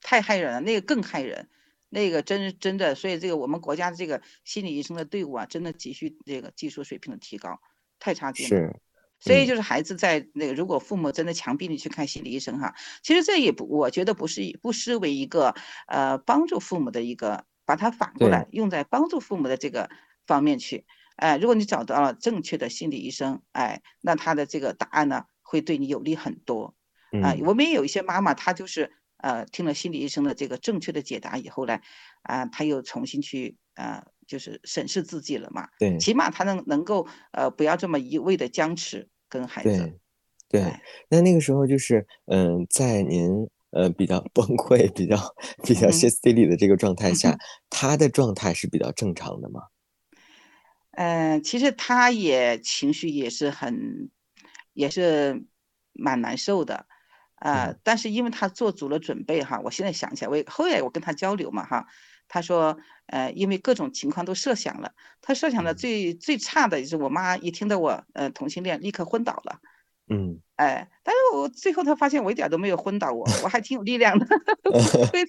太害人了，那个更害人，那个真真的，所以这个我们国家的这个心理医生的队伍啊，真的急需这个技术水平的提高，太差劲了。是，所以就是孩子在那个，如果父母真的强逼你去看心理医生哈，其实这也不，我觉得不是不失为一个呃帮助父母的一个，把它反过来用在帮助父母的这个方面去。哎，如果你找到了正确的心理医生，哎，那他的这个答案呢，会对你有利很多。啊，我们也有一些妈妈，她就是。呃，听了心理医生的这个正确的解答以后呢，啊，他又重新去呃，就是审视自己了嘛。对，起码他能能够呃，不要这么一味的僵持跟孩子。对，对。那那个时候就是，嗯，在您呃比较崩溃、比较比较歇斯底里的这个状态下，他的状态是比较正常的吗？嗯，其实他也情绪也是很，也是蛮难受的。啊，但是因为他做足了准备哈，我现在想起来，我后来我跟他交流嘛哈，他说，呃，因为各种情况都设想了，他设想的最最差的就是我妈一听到我呃同性恋，立刻昏倒了。嗯，哎，但是我最后他发现我一点都没有昏倒，我我还挺有力量的，不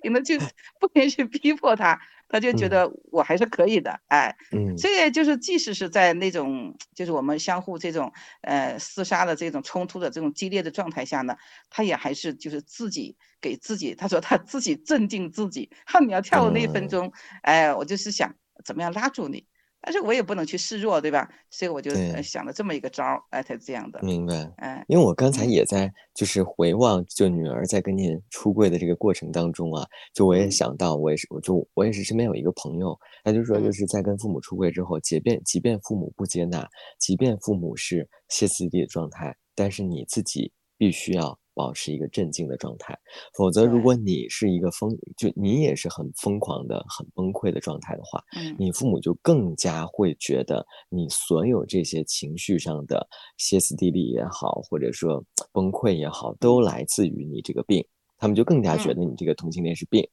停的去不停去逼迫他，他就觉得我还是可以的，哎，嗯，这个就是即使是在那种就是我们相互这种呃厮杀的这种冲突的这种激烈的状态下呢，他也还是就是自己给自己，他说他自己镇定自己，哈，你要跳的那一分钟，哎，我就是想怎么样拉住你。但是我也不能去示弱，对吧？所以我就想了这么一个招儿，哎，才这样的。明白，哎，因为我刚才也在就是回望，就女儿在跟您出柜的这个过程当中啊，就我也想到，我也是，我就我也是身边有一个朋友，他就说，就是在跟父母出柜之后，即便即便父母不接纳，即便父母是歇斯底里的状态，但是你自己必须要。保持一个镇静的状态，否则如果你是一个疯，就你也是很疯狂的、很崩溃的状态的话，你父母就更加会觉得你所有这些情绪上的歇斯底里也好，或者说 崩溃也好，都来自于你这个病，他们就更加觉得你这个同性恋是病。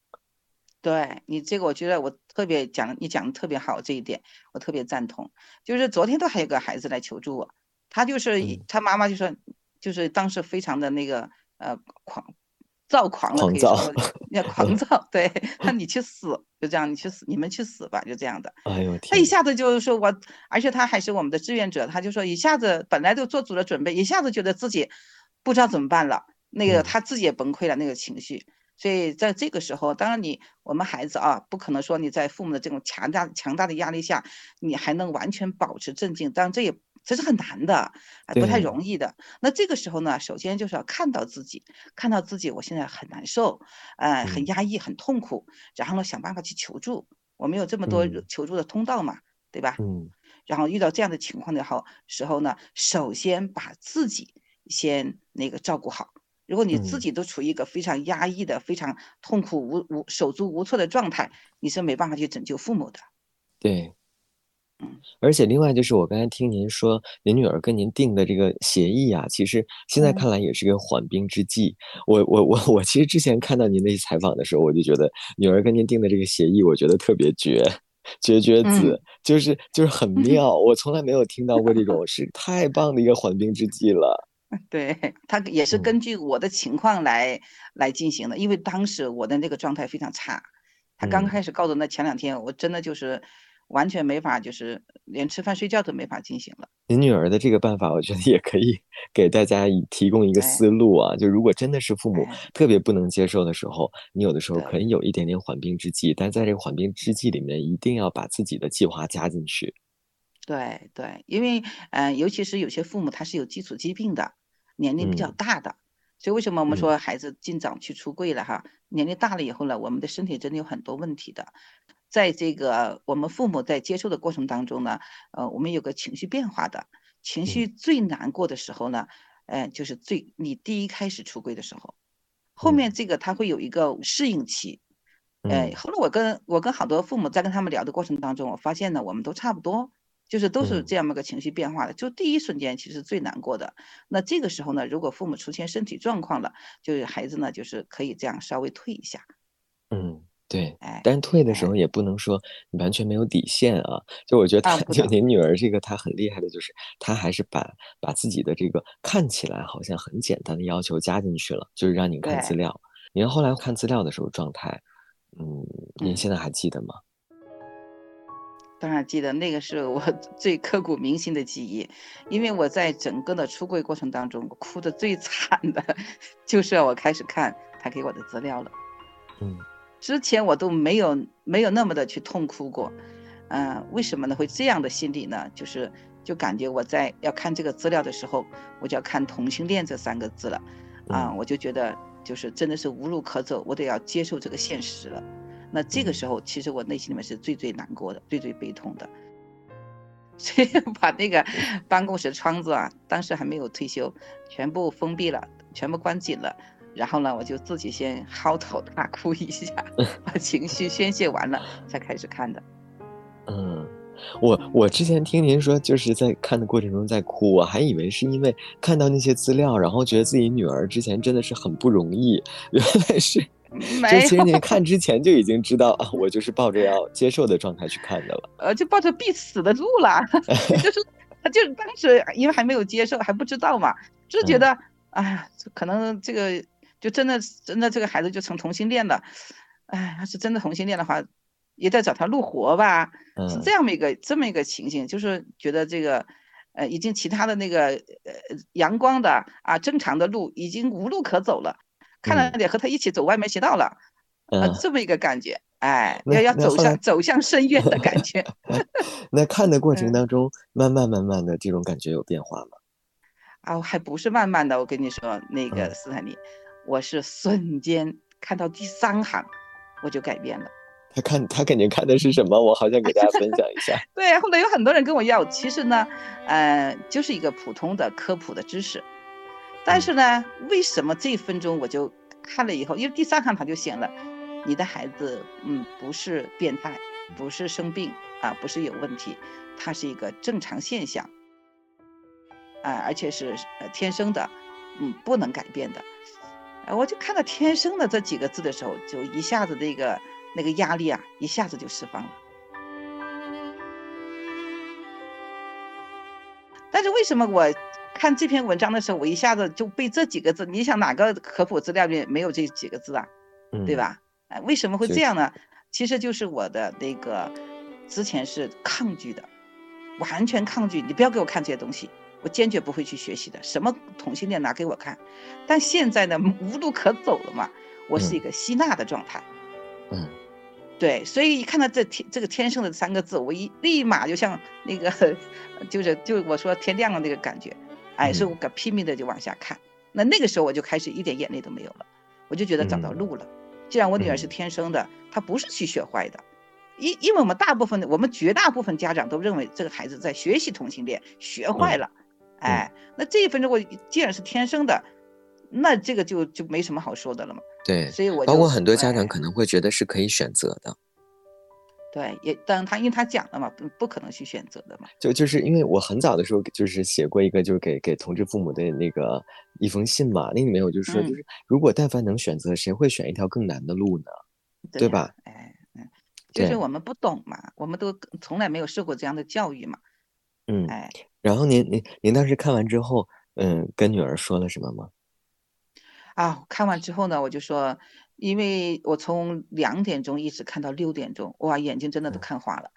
对你这个，我觉得我特别讲，你讲的特别好，这一点我特别赞同。就是昨天都还有个孩子来求助我，他就是他妈妈就说。就是当时非常的那个呃狂躁狂了，可以说 要狂躁，对，那你去死，就这样，你去死，你们去死吧，就这样的。哎呦，他一下子就是说我，而且他还是我们的志愿者，他就说一下子本来都做足了准备，一下子觉得自己不知道怎么办了，那个他自己也崩溃了，那个情绪。所以在这个时候，当然你我们孩子啊，不可能说你在父母的这种强大强大的压力下，你还能完全保持镇静，当然这也。这是很难的，不太容易的。那这个时候呢，首先就是要看到自己，看到自己，我现在很难受，呃，很压抑，很痛苦。然后呢，想办法去求助。我们有这么多求助的通道嘛，对吧？嗯。然后遇到这样的情况的后时候呢，首先把自己先那个照顾好。如果你自己都处于一个非常压抑的、非常痛苦、无无手足无措的状态，你是没办法去拯救父母的。对。而且另外就是我刚才听您说，您女儿跟您定的这个协议啊，其实现在看来也是个缓兵之计。我我我我其实之前看到您那些采访的时候，我就觉得女儿跟您定的这个协议，我觉得特别绝，绝绝子，就是就是很妙。我从来没有听到过这种，是太棒的一个缓兵之计了。对他也是根据我的情况来来进行的，因为当时我的那个状态非常差。他刚开始告诉那前两天，我真的就是。完全没法，就是连吃饭睡觉都没法进行了。您女儿的这个办法，我觉得也可以给大家提供一个思路啊。就如果真的是父母特别不能接受的时候，你有的时候可以有一点点缓兵之计，但在这个缓兵之计里面，一定要把自己的计划加进去。对对，因为嗯，尤其是有些父母他是有基础疾病的，年龄比较大的，所以为什么我们说孩子尽早去出柜了哈？年龄大了以后呢，我们的身体真的有很多问题的。在这个我们父母在接受的过程当中呢，呃，我们有个情绪变化的，情绪最难过的时候呢，呃，就是最你第一开始出柜的时候，后面这个他会有一个适应期，呃，后来我跟我跟好多父母在跟他们聊的过程当中，我发现呢，我们都差不多，就是都是这样一个情绪变化的。就第一瞬间其实最难过的。那这个时候呢，如果父母出现身体状况了，就是孩子呢，就是可以这样稍微退一下。嗯。对，但是退的时候也不能说完全没有底线啊。就我觉得他，就您女儿这个，她很厉害的，就是她还是把把自己的这个看起来好像很简单的要求加进去了，就是让你看资料。您后来看资料的时候状态，嗯，您现在还记得吗？当然记得，那个是我 最刻骨铭心的记忆，因为我在整个的出柜过程当中，哭的最惨的，就是我开始看他给我的资料了。嗯。之前我都没有没有那么的去痛哭过，嗯，为什么呢？会这样的心理呢？就是就感觉我在要看这个资料的时候，我就要看同性恋这三个字了，啊，我就觉得就是真的是无路可走，我得要接受这个现实了。那这个时候，其实我内心里面是最最难过的，最最悲痛的，所以把那个办公室窗子啊，当时还没有退休，全部封闭了，全部关紧了。然后呢，我就自己先嚎啕大哭一下，把情绪宣泄完了，才开始看的。嗯，我我之前听您说，就是在看的过程中在哭，我还以为是因为看到那些资料，然后觉得自己女儿之前真的是很不容易，原来是，就其实您看之前就已经知道啊，我就是抱着要 接受的状态去看的了。呃，就抱着必死的路了，就是，就当时因为还没有接受，还不知道嘛，就觉得，哎呀，可能这个。就真的真的这个孩子就成同性恋了，哎，要是真的同性恋的话，也得找他录活吧，是这样一个这么一个情形，就是觉得这个，呃，已经其他的那个呃阳光的啊正常的路已经无路可走了，看来得和他一起走歪门邪道了，啊，这么一个感觉，哎，要要走向走向深渊的感觉。那看的过程当中，慢慢慢慢的这种感觉有变化吗？啊，还不是慢慢的，我跟你说，那个斯坦尼。我是瞬间看到第三行，我就改变了。他看他肯定看的是什么？我好想给大家分享一下。对，后来有很多人跟我要，其实呢，呃，就是一个普通的科普的知识。但是呢，为什么这一分钟我就看了以后，因为第三行他就写了，你的孩子，嗯，不是变态，不是生病啊，不是有问题，它是一个正常现象，啊，而且是呃天生的，嗯，不能改变的。哎，我就看到“天生的”这几个字的时候，就一下子那个那个压力啊，一下子就释放了。但是为什么我看这篇文章的时候，我一下子就被这几个字？你想哪个科普资料里没有这几个字啊？对吧？哎，为什么会这样呢？其实就是我的那个之前是抗拒的，完全抗拒。你不要给我看这些东西。我坚决不会去学习的，什么同性恋拿给我看。但现在呢，无路可走了嘛，我是一个吸纳的状态。嗯，对，所以一看到这天这个天生的三个字，我一立马就像那个，就是就我说天亮了那个感觉，哎，是我敢拼命的就往下看。那那个时候我就开始一点眼泪都没有了，我就觉得找到路了。既然我女儿是天生的，她不是去学坏的。因因为我们大部分的，我们绝大部分家长都认为这个孩子在学习同性恋，学坏了。哎，那这一分钟我既然是天生的，那这个就就没什么好说的了嘛。对，所以我包括很多家长可能会觉得是可以选择的。对，也当他因为他讲了嘛，不不可能去选择的嘛。就就是因为我很早的时候就是写过一个，就是给给同志父母的那个一封信嘛，那里面我就说，就是如果但凡能选择，谁会选一条更难的路呢？对吧？哎，嗯，就是我们不懂嘛，我们都从来没有受过这样的教育嘛。嗯，哎。然后您您您当时看完之后，嗯，跟女儿说了什么吗？啊，看完之后呢，我就说，因为我从两点钟一直看到六点钟，哇，眼睛真的都看花了。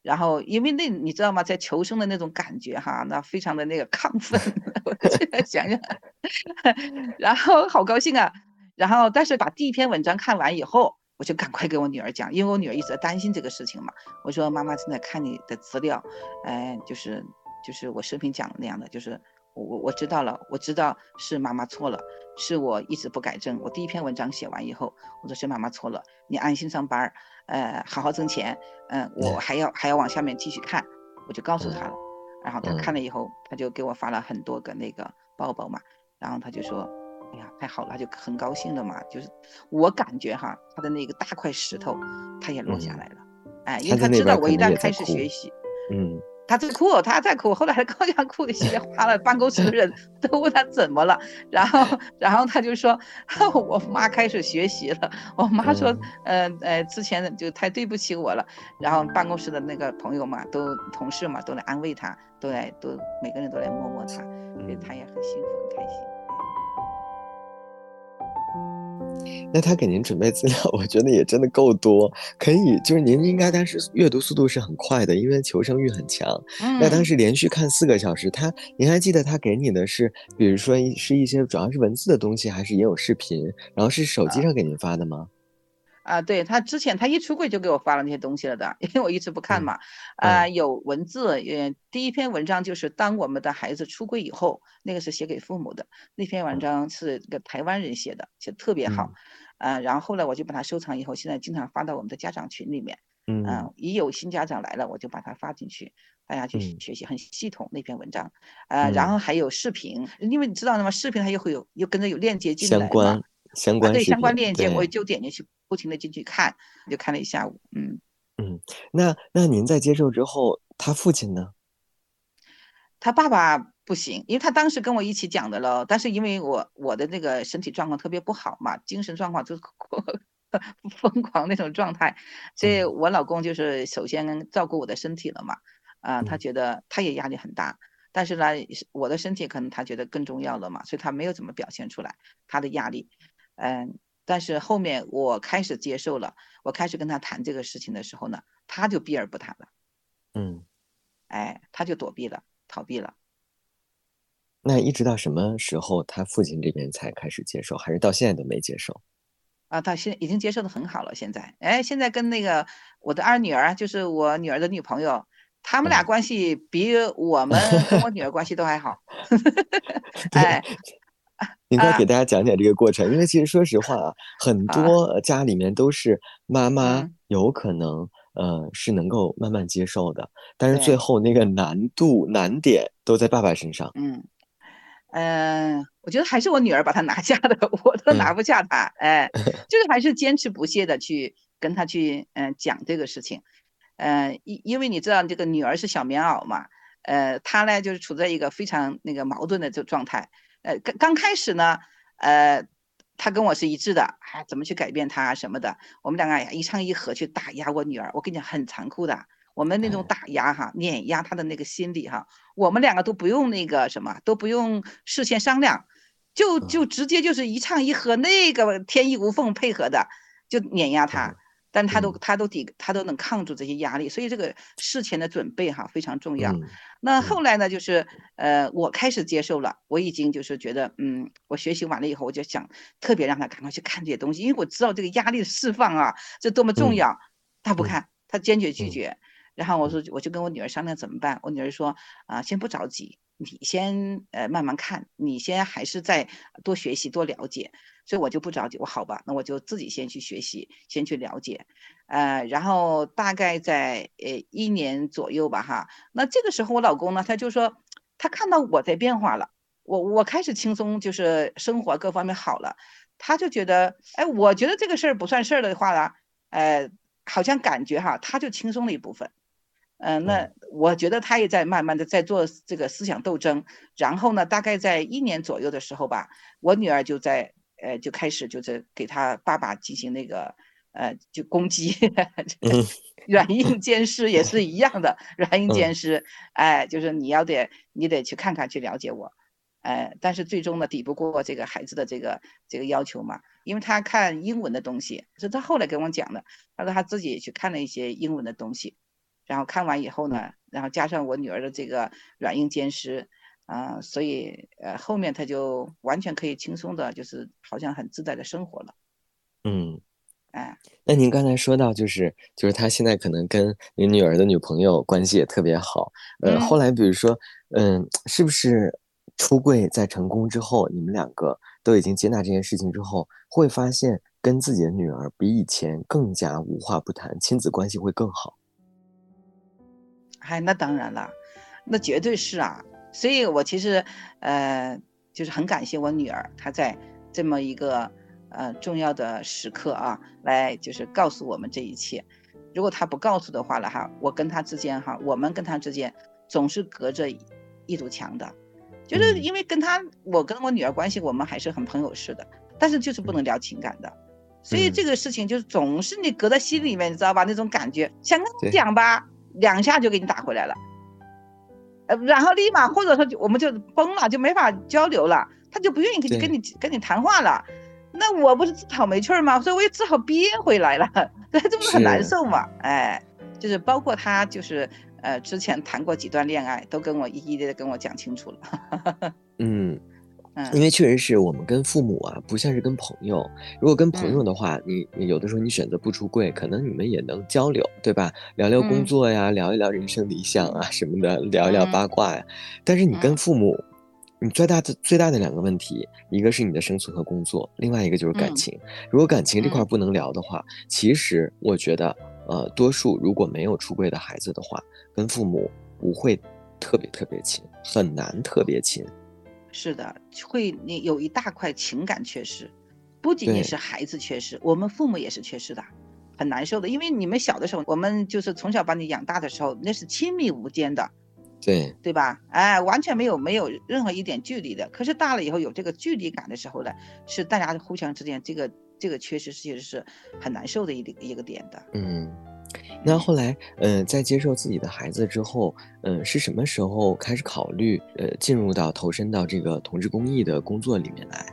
然后因为那你知道吗，在求生的那种感觉哈，那非常的那个亢奋，我现在想想，然后好高兴啊。然后但是把第一篇文章看完以后，我就赶快给我女儿讲，因为我女儿一直在担心这个事情嘛。我说妈妈正在看你的资料，哎，就是。就是我视频讲的那样的，就是我我我知道了，我知道是妈妈错了，是我一直不改正。我第一篇文章写完以后，我说是妈妈错了，你安心上班，呃，好好挣钱，嗯，我还要还要往下面继续看，我就告诉她了。然后她看了以后，她就给我发了很多个那个抱抱嘛，然后她就说，哎呀，太好了，他就很高兴了嘛。就是我感觉哈，他的那个大块石头，他也落下来了。哎，因为他知道我一旦开始学习，嗯。他在哭，他在哭。后来他高兴哭的稀里 哗啦，办公室的人都问他怎么了，然后，然后他就说，我妈开始学习了。我妈说，呃呃，之前就太对不起我了。然后办公室的那个朋友嘛，都同事嘛，都来安慰他，都来都每个人都来摸摸他，所以他也很幸福，很开心。那他给您准备资料，我觉得也真的够多，可以就是您应该当时阅读速度是很快的，因为求生欲很强。那当时连续看四个小时，他您还记得他给你的是，比如说是一些主要是文字的东西，还是也有视频？然后是手机上给您发的吗？啊，对他之前他一出柜就给我发了那些东西了的，因为我一直不看嘛。啊，有文字，呃，第一篇文章就是当我们的孩子出柜以后，那个是写给父母的，那篇文章是个台湾人写的，写的特别好。啊，然后后来我就把它收藏以后，现在经常发到我们的家长群里面。嗯，一有新家长来了，我就把它发进去，大家去学习，很系统那篇文章。啊，然后还有视频，因为你知道的吗？视频它又会有，又跟着有链接进来相关相关对相关链接，我就点进去。不停的进去看，就看了一下午。嗯嗯，那那您在接受之后，他父亲呢？他爸爸不行，因为他当时跟我一起讲的了。但是因为我我的那个身体状况特别不好嘛，精神状况就是 疯狂那种状态，所以我老公就是首先照顾我的身体了嘛。啊，他觉得他也压力很大，但是呢，我的身体可能他觉得更重要了嘛，所以他没有怎么表现出来他的压力。嗯。但是后面我开始接受了，我开始跟他谈这个事情的时候呢，他就避而不谈了，嗯，哎，他就躲避了，逃避了。那一直到什么时候他父亲这边才开始接受，还是到现在都没接受？啊，他现在已经接受的很好了。现在，哎，现在跟那个我的二女儿，就是我女儿的女朋友，他们俩关系比我们跟我女儿关系都还好。哎。您快给大家讲讲这个过程，因为其实说实话啊，很多家里面都是妈妈有可能呃是能够慢慢接受的，但是最后那个难度难点都在爸爸身上。嗯嗯，我觉得还是我女儿把他拿下的，我都拿不下他。哎，就是还是坚持不懈的去跟他去嗯讲这个事情。嗯，因因为你知道这个女儿是小棉袄嘛，呃，她呢就是处在一个非常那个矛盾的这状态。呃，刚刚开始呢，呃，他跟我是一致的，哎，怎么去改变他什么的，我们两个呀一唱一和去打压我女儿。我跟你讲，很残酷的，我们那种打压哈，碾压他的那个心理哈，我们两个都不用那个什么，都不用事先商量，就就直接就是一唱一和，那个天衣无缝配合的，就碾压他。但他都他都抵他都能抗住这些压力，所以这个事前的准备哈非常重要。那后来呢，就是呃我开始接受了，我已经就是觉得嗯，我学习完了以后，我就想特别让他赶快去看这些东西，因为我知道这个压力的释放啊这多么重要。他不看，他坚决拒绝。然后我说我就跟我女儿商量怎么办，我女儿说啊先不着急。你先呃慢慢看，你先还是再多学习多了解，所以我就不着急。我好吧，那我就自己先去学习，先去了解，呃，然后大概在呃一年左右吧哈。那这个时候我老公呢，他就说他看到我在变化了，我我开始轻松，就是生活各方面好了，他就觉得哎，我觉得这个事儿不算事儿的话呢，呃，好像感觉哈，他就轻松了一部分。嗯，那我觉得他也在慢慢的在做这个思想斗争，然后呢，大概在一年左右的时候吧，我女儿就在呃就开始就是给他爸爸进行那个呃就攻击，软硬兼施也是一样的，软硬兼施，哎，就是你要得你得去看看去了解我，哎，但是最终呢抵不过这个孩子的这个这个要求嘛，因为他看英文的东西，是他后来跟我讲的，他说他自己也去看了一些英文的东西。然后看完以后呢，然后加上我女儿的这个软硬兼施，啊，所以呃后面他就完全可以轻松的，就是好像很自在的生活了。嗯，哎，那您刚才说到就是就是他现在可能跟您女儿的女朋友关系也特别好，呃，后来比如说，嗯，是不是出柜在成功之后，你们两个都已经接纳这件事情之后，会发现跟自己的女儿比以前更加无话不谈，亲子关系会更好？哎，那当然了，那绝对是啊。所以我其实，呃，就是很感谢我女儿，她在这么一个呃重要的时刻啊，来就是告诉我们这一切。如果她不告诉的话了哈，我跟她之间哈，我们跟她之间总是隔着一堵墙的，就是因为跟她，我跟我女儿关系，我们还是很朋友似的，但是就是不能聊情感的，所以这个事情就是总是你隔在心里面，你知道吧？那种感觉想跟你讲吧，两下就给你打回来了，呃，然后立马或者说我们就崩了，就没法交流了，他就不愿意跟跟你跟你谈话了。那我不是自讨没趣儿吗？所以我也只好憋回来了，这不是很难受嘛？哎，就是包括他，就是呃，之前谈过几段恋爱，都跟我一一的跟我讲清楚了。嗯嗯，因为确实是我们跟父母啊，不像是跟朋友。如果跟朋友的话，你有的时候你选择不出柜，可能你们也能交流，对吧？聊聊工作呀，聊一聊人生理想啊什么的，聊一聊八卦呀。但是你跟父母。你最大的最大的两个问题，一个是你的生存和工作，另外一个就是感情。如果感情这块不能聊的话，其实我觉得，呃，多数如果没有出柜的孩子的话，跟父母不会特别特别亲，很难特别亲。是的，会你有一大块情感缺失，不仅仅是孩子缺失，我们父母也是缺失的，很难受的。因为你们小的时候，我们就是从小把你养大的时候，那是亲密无间的。对对吧？哎，完全没有没有任何一点距离的。可是大了以后有这个距离感的时候呢，是大家互相之间这个这个缺失其实是很难受的一一个点的。嗯，那后来，呃，在接受自己的孩子之后，嗯，是什么时候开始考虑，呃，进入到投身到这个同志公益的工作里面来？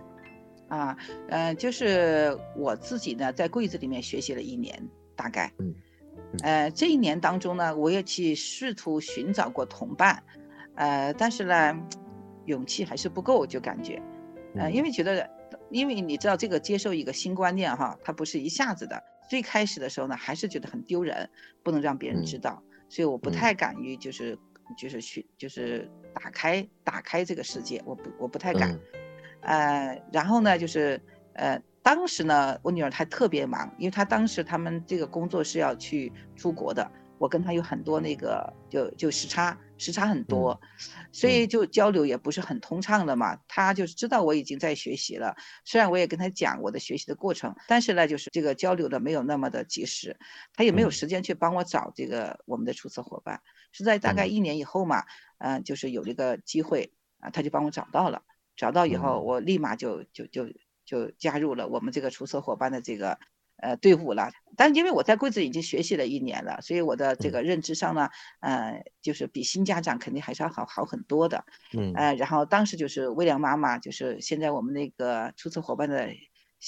啊，嗯，就是我自己呢，在柜子里面学习了一年，大概。嗯。呃，这一年当中呢，我也去试图寻找过同伴，呃，但是呢，勇气还是不够，就感觉，呃，因为觉得，因为你知道这个接受一个新观念哈，它不是一下子的，最开始的时候呢，还是觉得很丢人，不能让别人知道，所以我不太敢于就是就是去就是打开打开这个世界，我不我不太敢，呃，然后呢，就是呃。当时呢，我女儿她特别忙，因为她当时他们这个工作是要去出国的，我跟他有很多那个就就时差，时差很多，所以就交流也不是很通畅的嘛。他就是知道我已经在学习了，虽然我也跟他讲我的学习的过程，但是呢，就是这个交流的没有那么的及时，他也没有时间去帮我找这个我们的出色伙伴。是在大概一年以后嘛，嗯，就是有这个机会啊，他就帮我找到了，找到以后我立马就就就。就加入了我们这个出色伙伴的这个呃队伍了，但是因为我在贵州已经学习了一年了，所以我的这个认知上呢，呃，就是比新家长肯定还是要好好很多的，嗯，呃，然后当时就是微良妈妈，就是现在我们那个初次伙伴的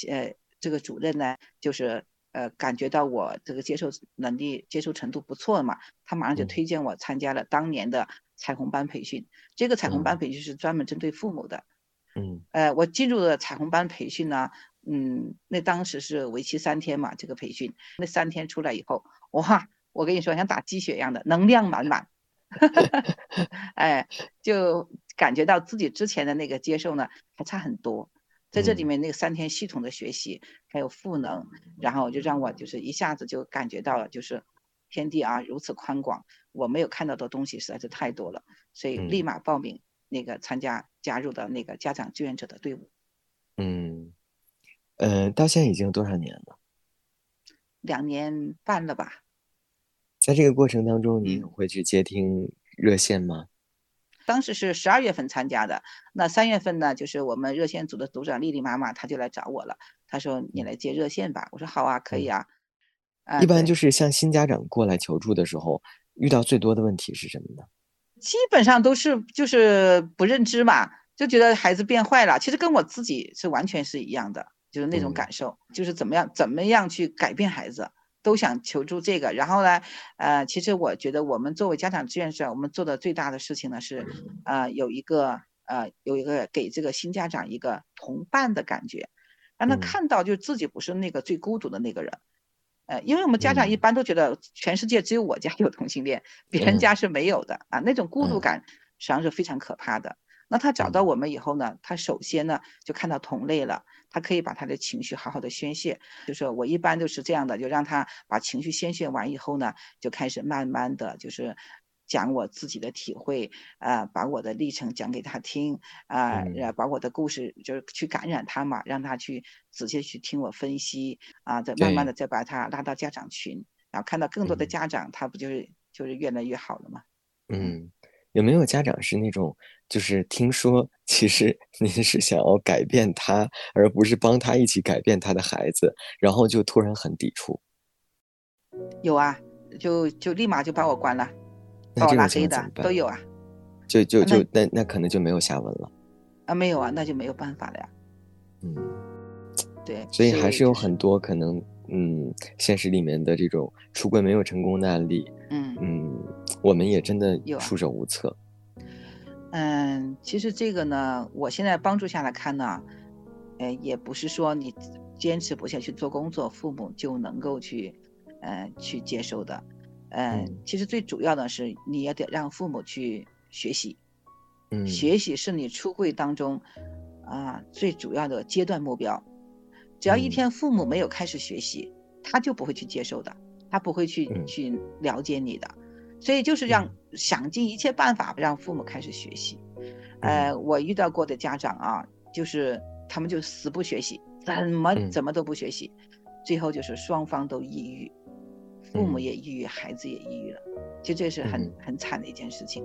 呃这个主任呢，就是呃感觉到我这个接受能力、接受程度不错嘛，他马上就推荐我参加了当年的彩虹班培训，这个彩虹班培训是专门针对父母的。嗯，呃，我进入了彩虹班培训呢，嗯，那当时是为期三天嘛，这个培训，那三天出来以后，哇，我跟你说像打鸡血一样的能量满满，哎，就感觉到自己之前的那个接受呢还差很多，在这里面那个三天系统的学习还有赋能，然后就让我就是一下子就感觉到了，就是天地啊如此宽广，我没有看到的东西实在是太多了，所以立马报名。那个参加加入的那个家长志愿者的队伍，嗯，呃，到现在已经多少年了？两年半了吧。在这个过程当中，你会去接听热线吗？当时是十二月份参加的，那三月份呢，就是我们热线组的组长丽丽妈妈，她就来找我了。她说：“你来接热线吧。”我说：“好啊，可以啊。”一般就是向新家长过来求助的时候，遇到最多的问题是什么呢？基本上都是就是不认知嘛，就觉得孩子变坏了。其实跟我自己是完全是一样的，就是那种感受，就是怎么样怎么样去改变孩子，都想求助这个。然后呢，呃，其实我觉得我们作为家长志愿者，我们做的最大的事情呢是，呃，有一个呃有一个给这个新家长一个同伴的感觉，让他看到就自己不是那个最孤独的那个人。呃，因为我们家长一般都觉得全世界只有我家有同性恋，别人家是没有的啊，那种孤独感实际上是非常可怕的。那他找到我们以后呢，他首先呢就看到同类了，他可以把他的情绪好好的宣泄。就是我一般都是这样的，就让他把情绪宣泄完以后呢，就开始慢慢的就是讲我自己的体会，啊，把我的历程讲给他听，啊，把我的故事就是去感染他嘛，让他去仔细去听我分析，啊，再慢慢的再把他拉到家长群，然后看到更多的家长，他不就是就是越来越好了嘛？嗯，有没有家长是那种，就是听说其实您是想要改变他，而不是帮他一起改变他的孩子，然后就突然很抵触？有啊，就就立马就把我关了。把我拉黑的都有啊，就就就那那可能就没有下文了啊，没有啊，那就没有办法了呀。嗯，对，所以还是有很多可能，嗯，现实里面的这种出轨没有成功的案例，嗯嗯，我们也真的束手无策。嗯，其实这个呢，我现在帮助下来看呢，呃，也不是说你坚持不下去做工作，父母就能够去，呃，去接受的。嗯，其实最主要的是你也得让父母去学习，嗯，学习是你出柜当中啊最主要的阶段目标。只要一天父母没有开始学习，他就不会去接受的，他不会去去了解你的。所以就是让想尽一切办法让父母开始学习。呃，我遇到过的家长啊，就是他们就死不学习，怎么怎么都不学习，最后就是双方都抑郁。父母也抑郁，孩子也抑郁了，其实这是很很惨的一件事情。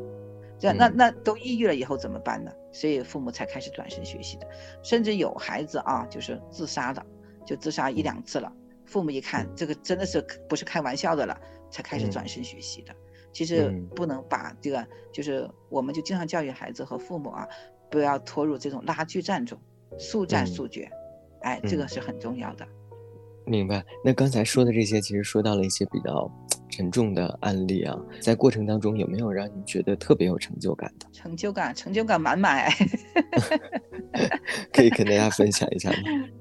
这那那都抑郁了以后怎么办呢？所以父母才开始转身学习的，甚至有孩子啊，就是自杀的，就自杀一两次了。父母一看这个真的是不是开玩笑的了，才开始转身学习的。其实不能把这个，就是我们就经常教育孩子和父母啊，不要拖入这种拉锯战中，速战速决。哎，这个是很重要的。明白。那刚才说的这些，其实说到了一些比较沉重的案例啊，在过程当中有没有让你觉得特别有成就感的？成就感，成就感满满。可以跟大家分享一下吗？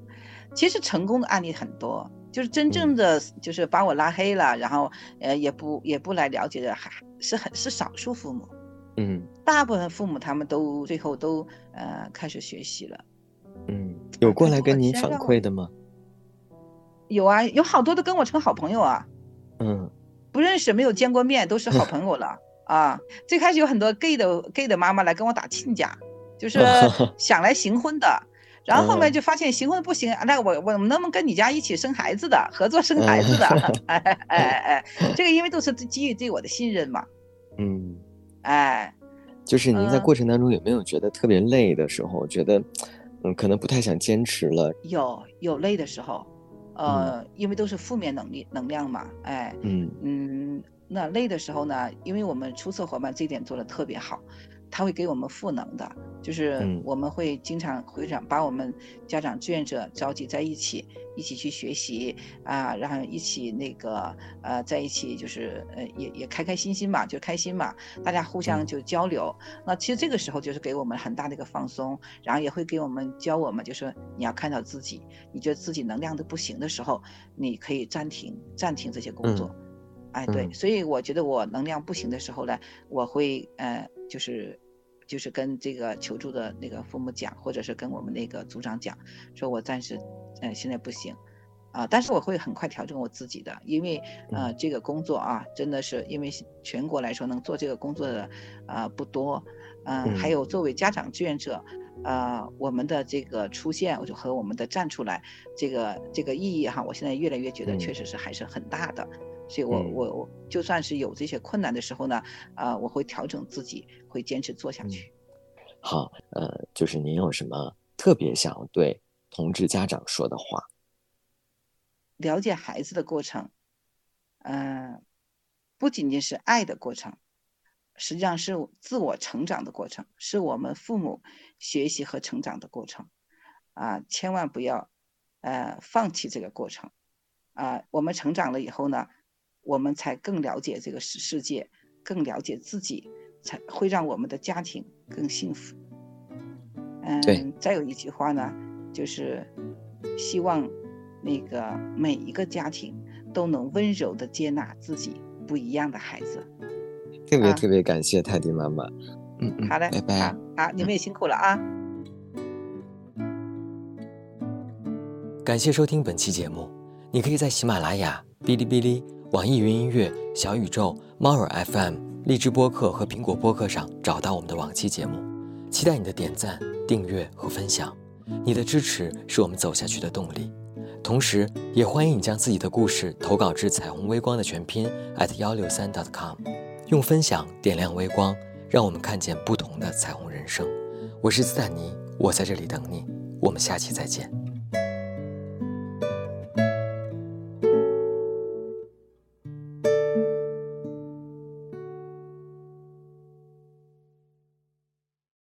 其实成功的案例很多，就是真正的就是把我拉黑了，然后呃也不也不来了解的，还是很是少数父母。嗯，大部分父母他们都最后都呃开始学习了。嗯，有过来跟您反馈的吗？有啊，有好多都跟我成好朋友啊，嗯，不认识没有见过面，都是好朋友了 啊。最开始有很多 gay 的 gay 的妈妈来跟我打亲家，就是 想来行婚的，然后后面就发现行婚不行，那我我能不能跟你家一起生孩子的，合作生孩子的？哎哎哎，这个因为都是基于对我的信任嘛。嗯，哎，就是您在过程当中有没有觉得特别累的时候，觉得嗯可能不太想坚持了？有有累的时候。呃，因为都是负面能力能量嘛，哎，嗯嗯，那累的时候呢，因为我们出色伙伴这点做的特别好。他会给我们赋能的，就是我们会经常会长把我们家长志愿者召集在一起，一起去学习啊，然后一起那个呃在一起就是呃也也开开心心嘛，就开心嘛，大家互相就交流。那其实这个时候就是给我们很大的一个放松，然后也会给我们教我们，就是你要看到自己，你觉得自己能量都不行的时候，你可以暂停暂停这些工作。哎，对，所以我觉得我能量不行的时候呢，我会呃就是。就是跟这个求助的那个父母讲，或者是跟我们那个组长讲，说我暂时，呃，现在不行，啊，但是我会很快调整我自己的，因为呃，这个工作啊，真的是因为全国来说能做这个工作的，呃，不多，嗯，还有作为家长志愿者，呃，我们的这个出现我就和我们的站出来，这个这个意义哈，我现在越来越觉得确实是还是很大的。所以，我我我就算是有这些困难的时候呢，啊，我会调整自己，会坚持做下去。好，呃，就是您有什么特别想要对同志家长说的话？了解孩子的过程，嗯，不仅仅是爱的过程，实际上是自我成长的过程，是我们父母学习和成长的过程。啊，千万不要，呃，放弃这个过程。啊，我们成长了以后呢？我们才更了解这个世世界，更了解自己，才会让我们的家庭更幸福。嗯，再有一句话呢，就是希望那个每一个家庭都能温柔的接纳自己不一样的孩子。特别特别感谢泰迪妈妈。嗯嗯，好嘞，拜拜。好，你们也辛苦了啊。感谢收听本期节目，你可以在喜马拉雅、哔哩哔哩。网易云音乐、小宇宙、猫耳 FM、荔枝播客和苹果播客上找到我们的往期节目。期待你的点赞、订阅和分享，你的支持是我们走下去的动力。同时，也欢迎你将自己的故事投稿至彩虹微光的全拼 at 幺六三 dot com，用分享点亮微光，让我们看见不同的彩虹人生。我是斯坦尼，我在这里等你，我们下期再见。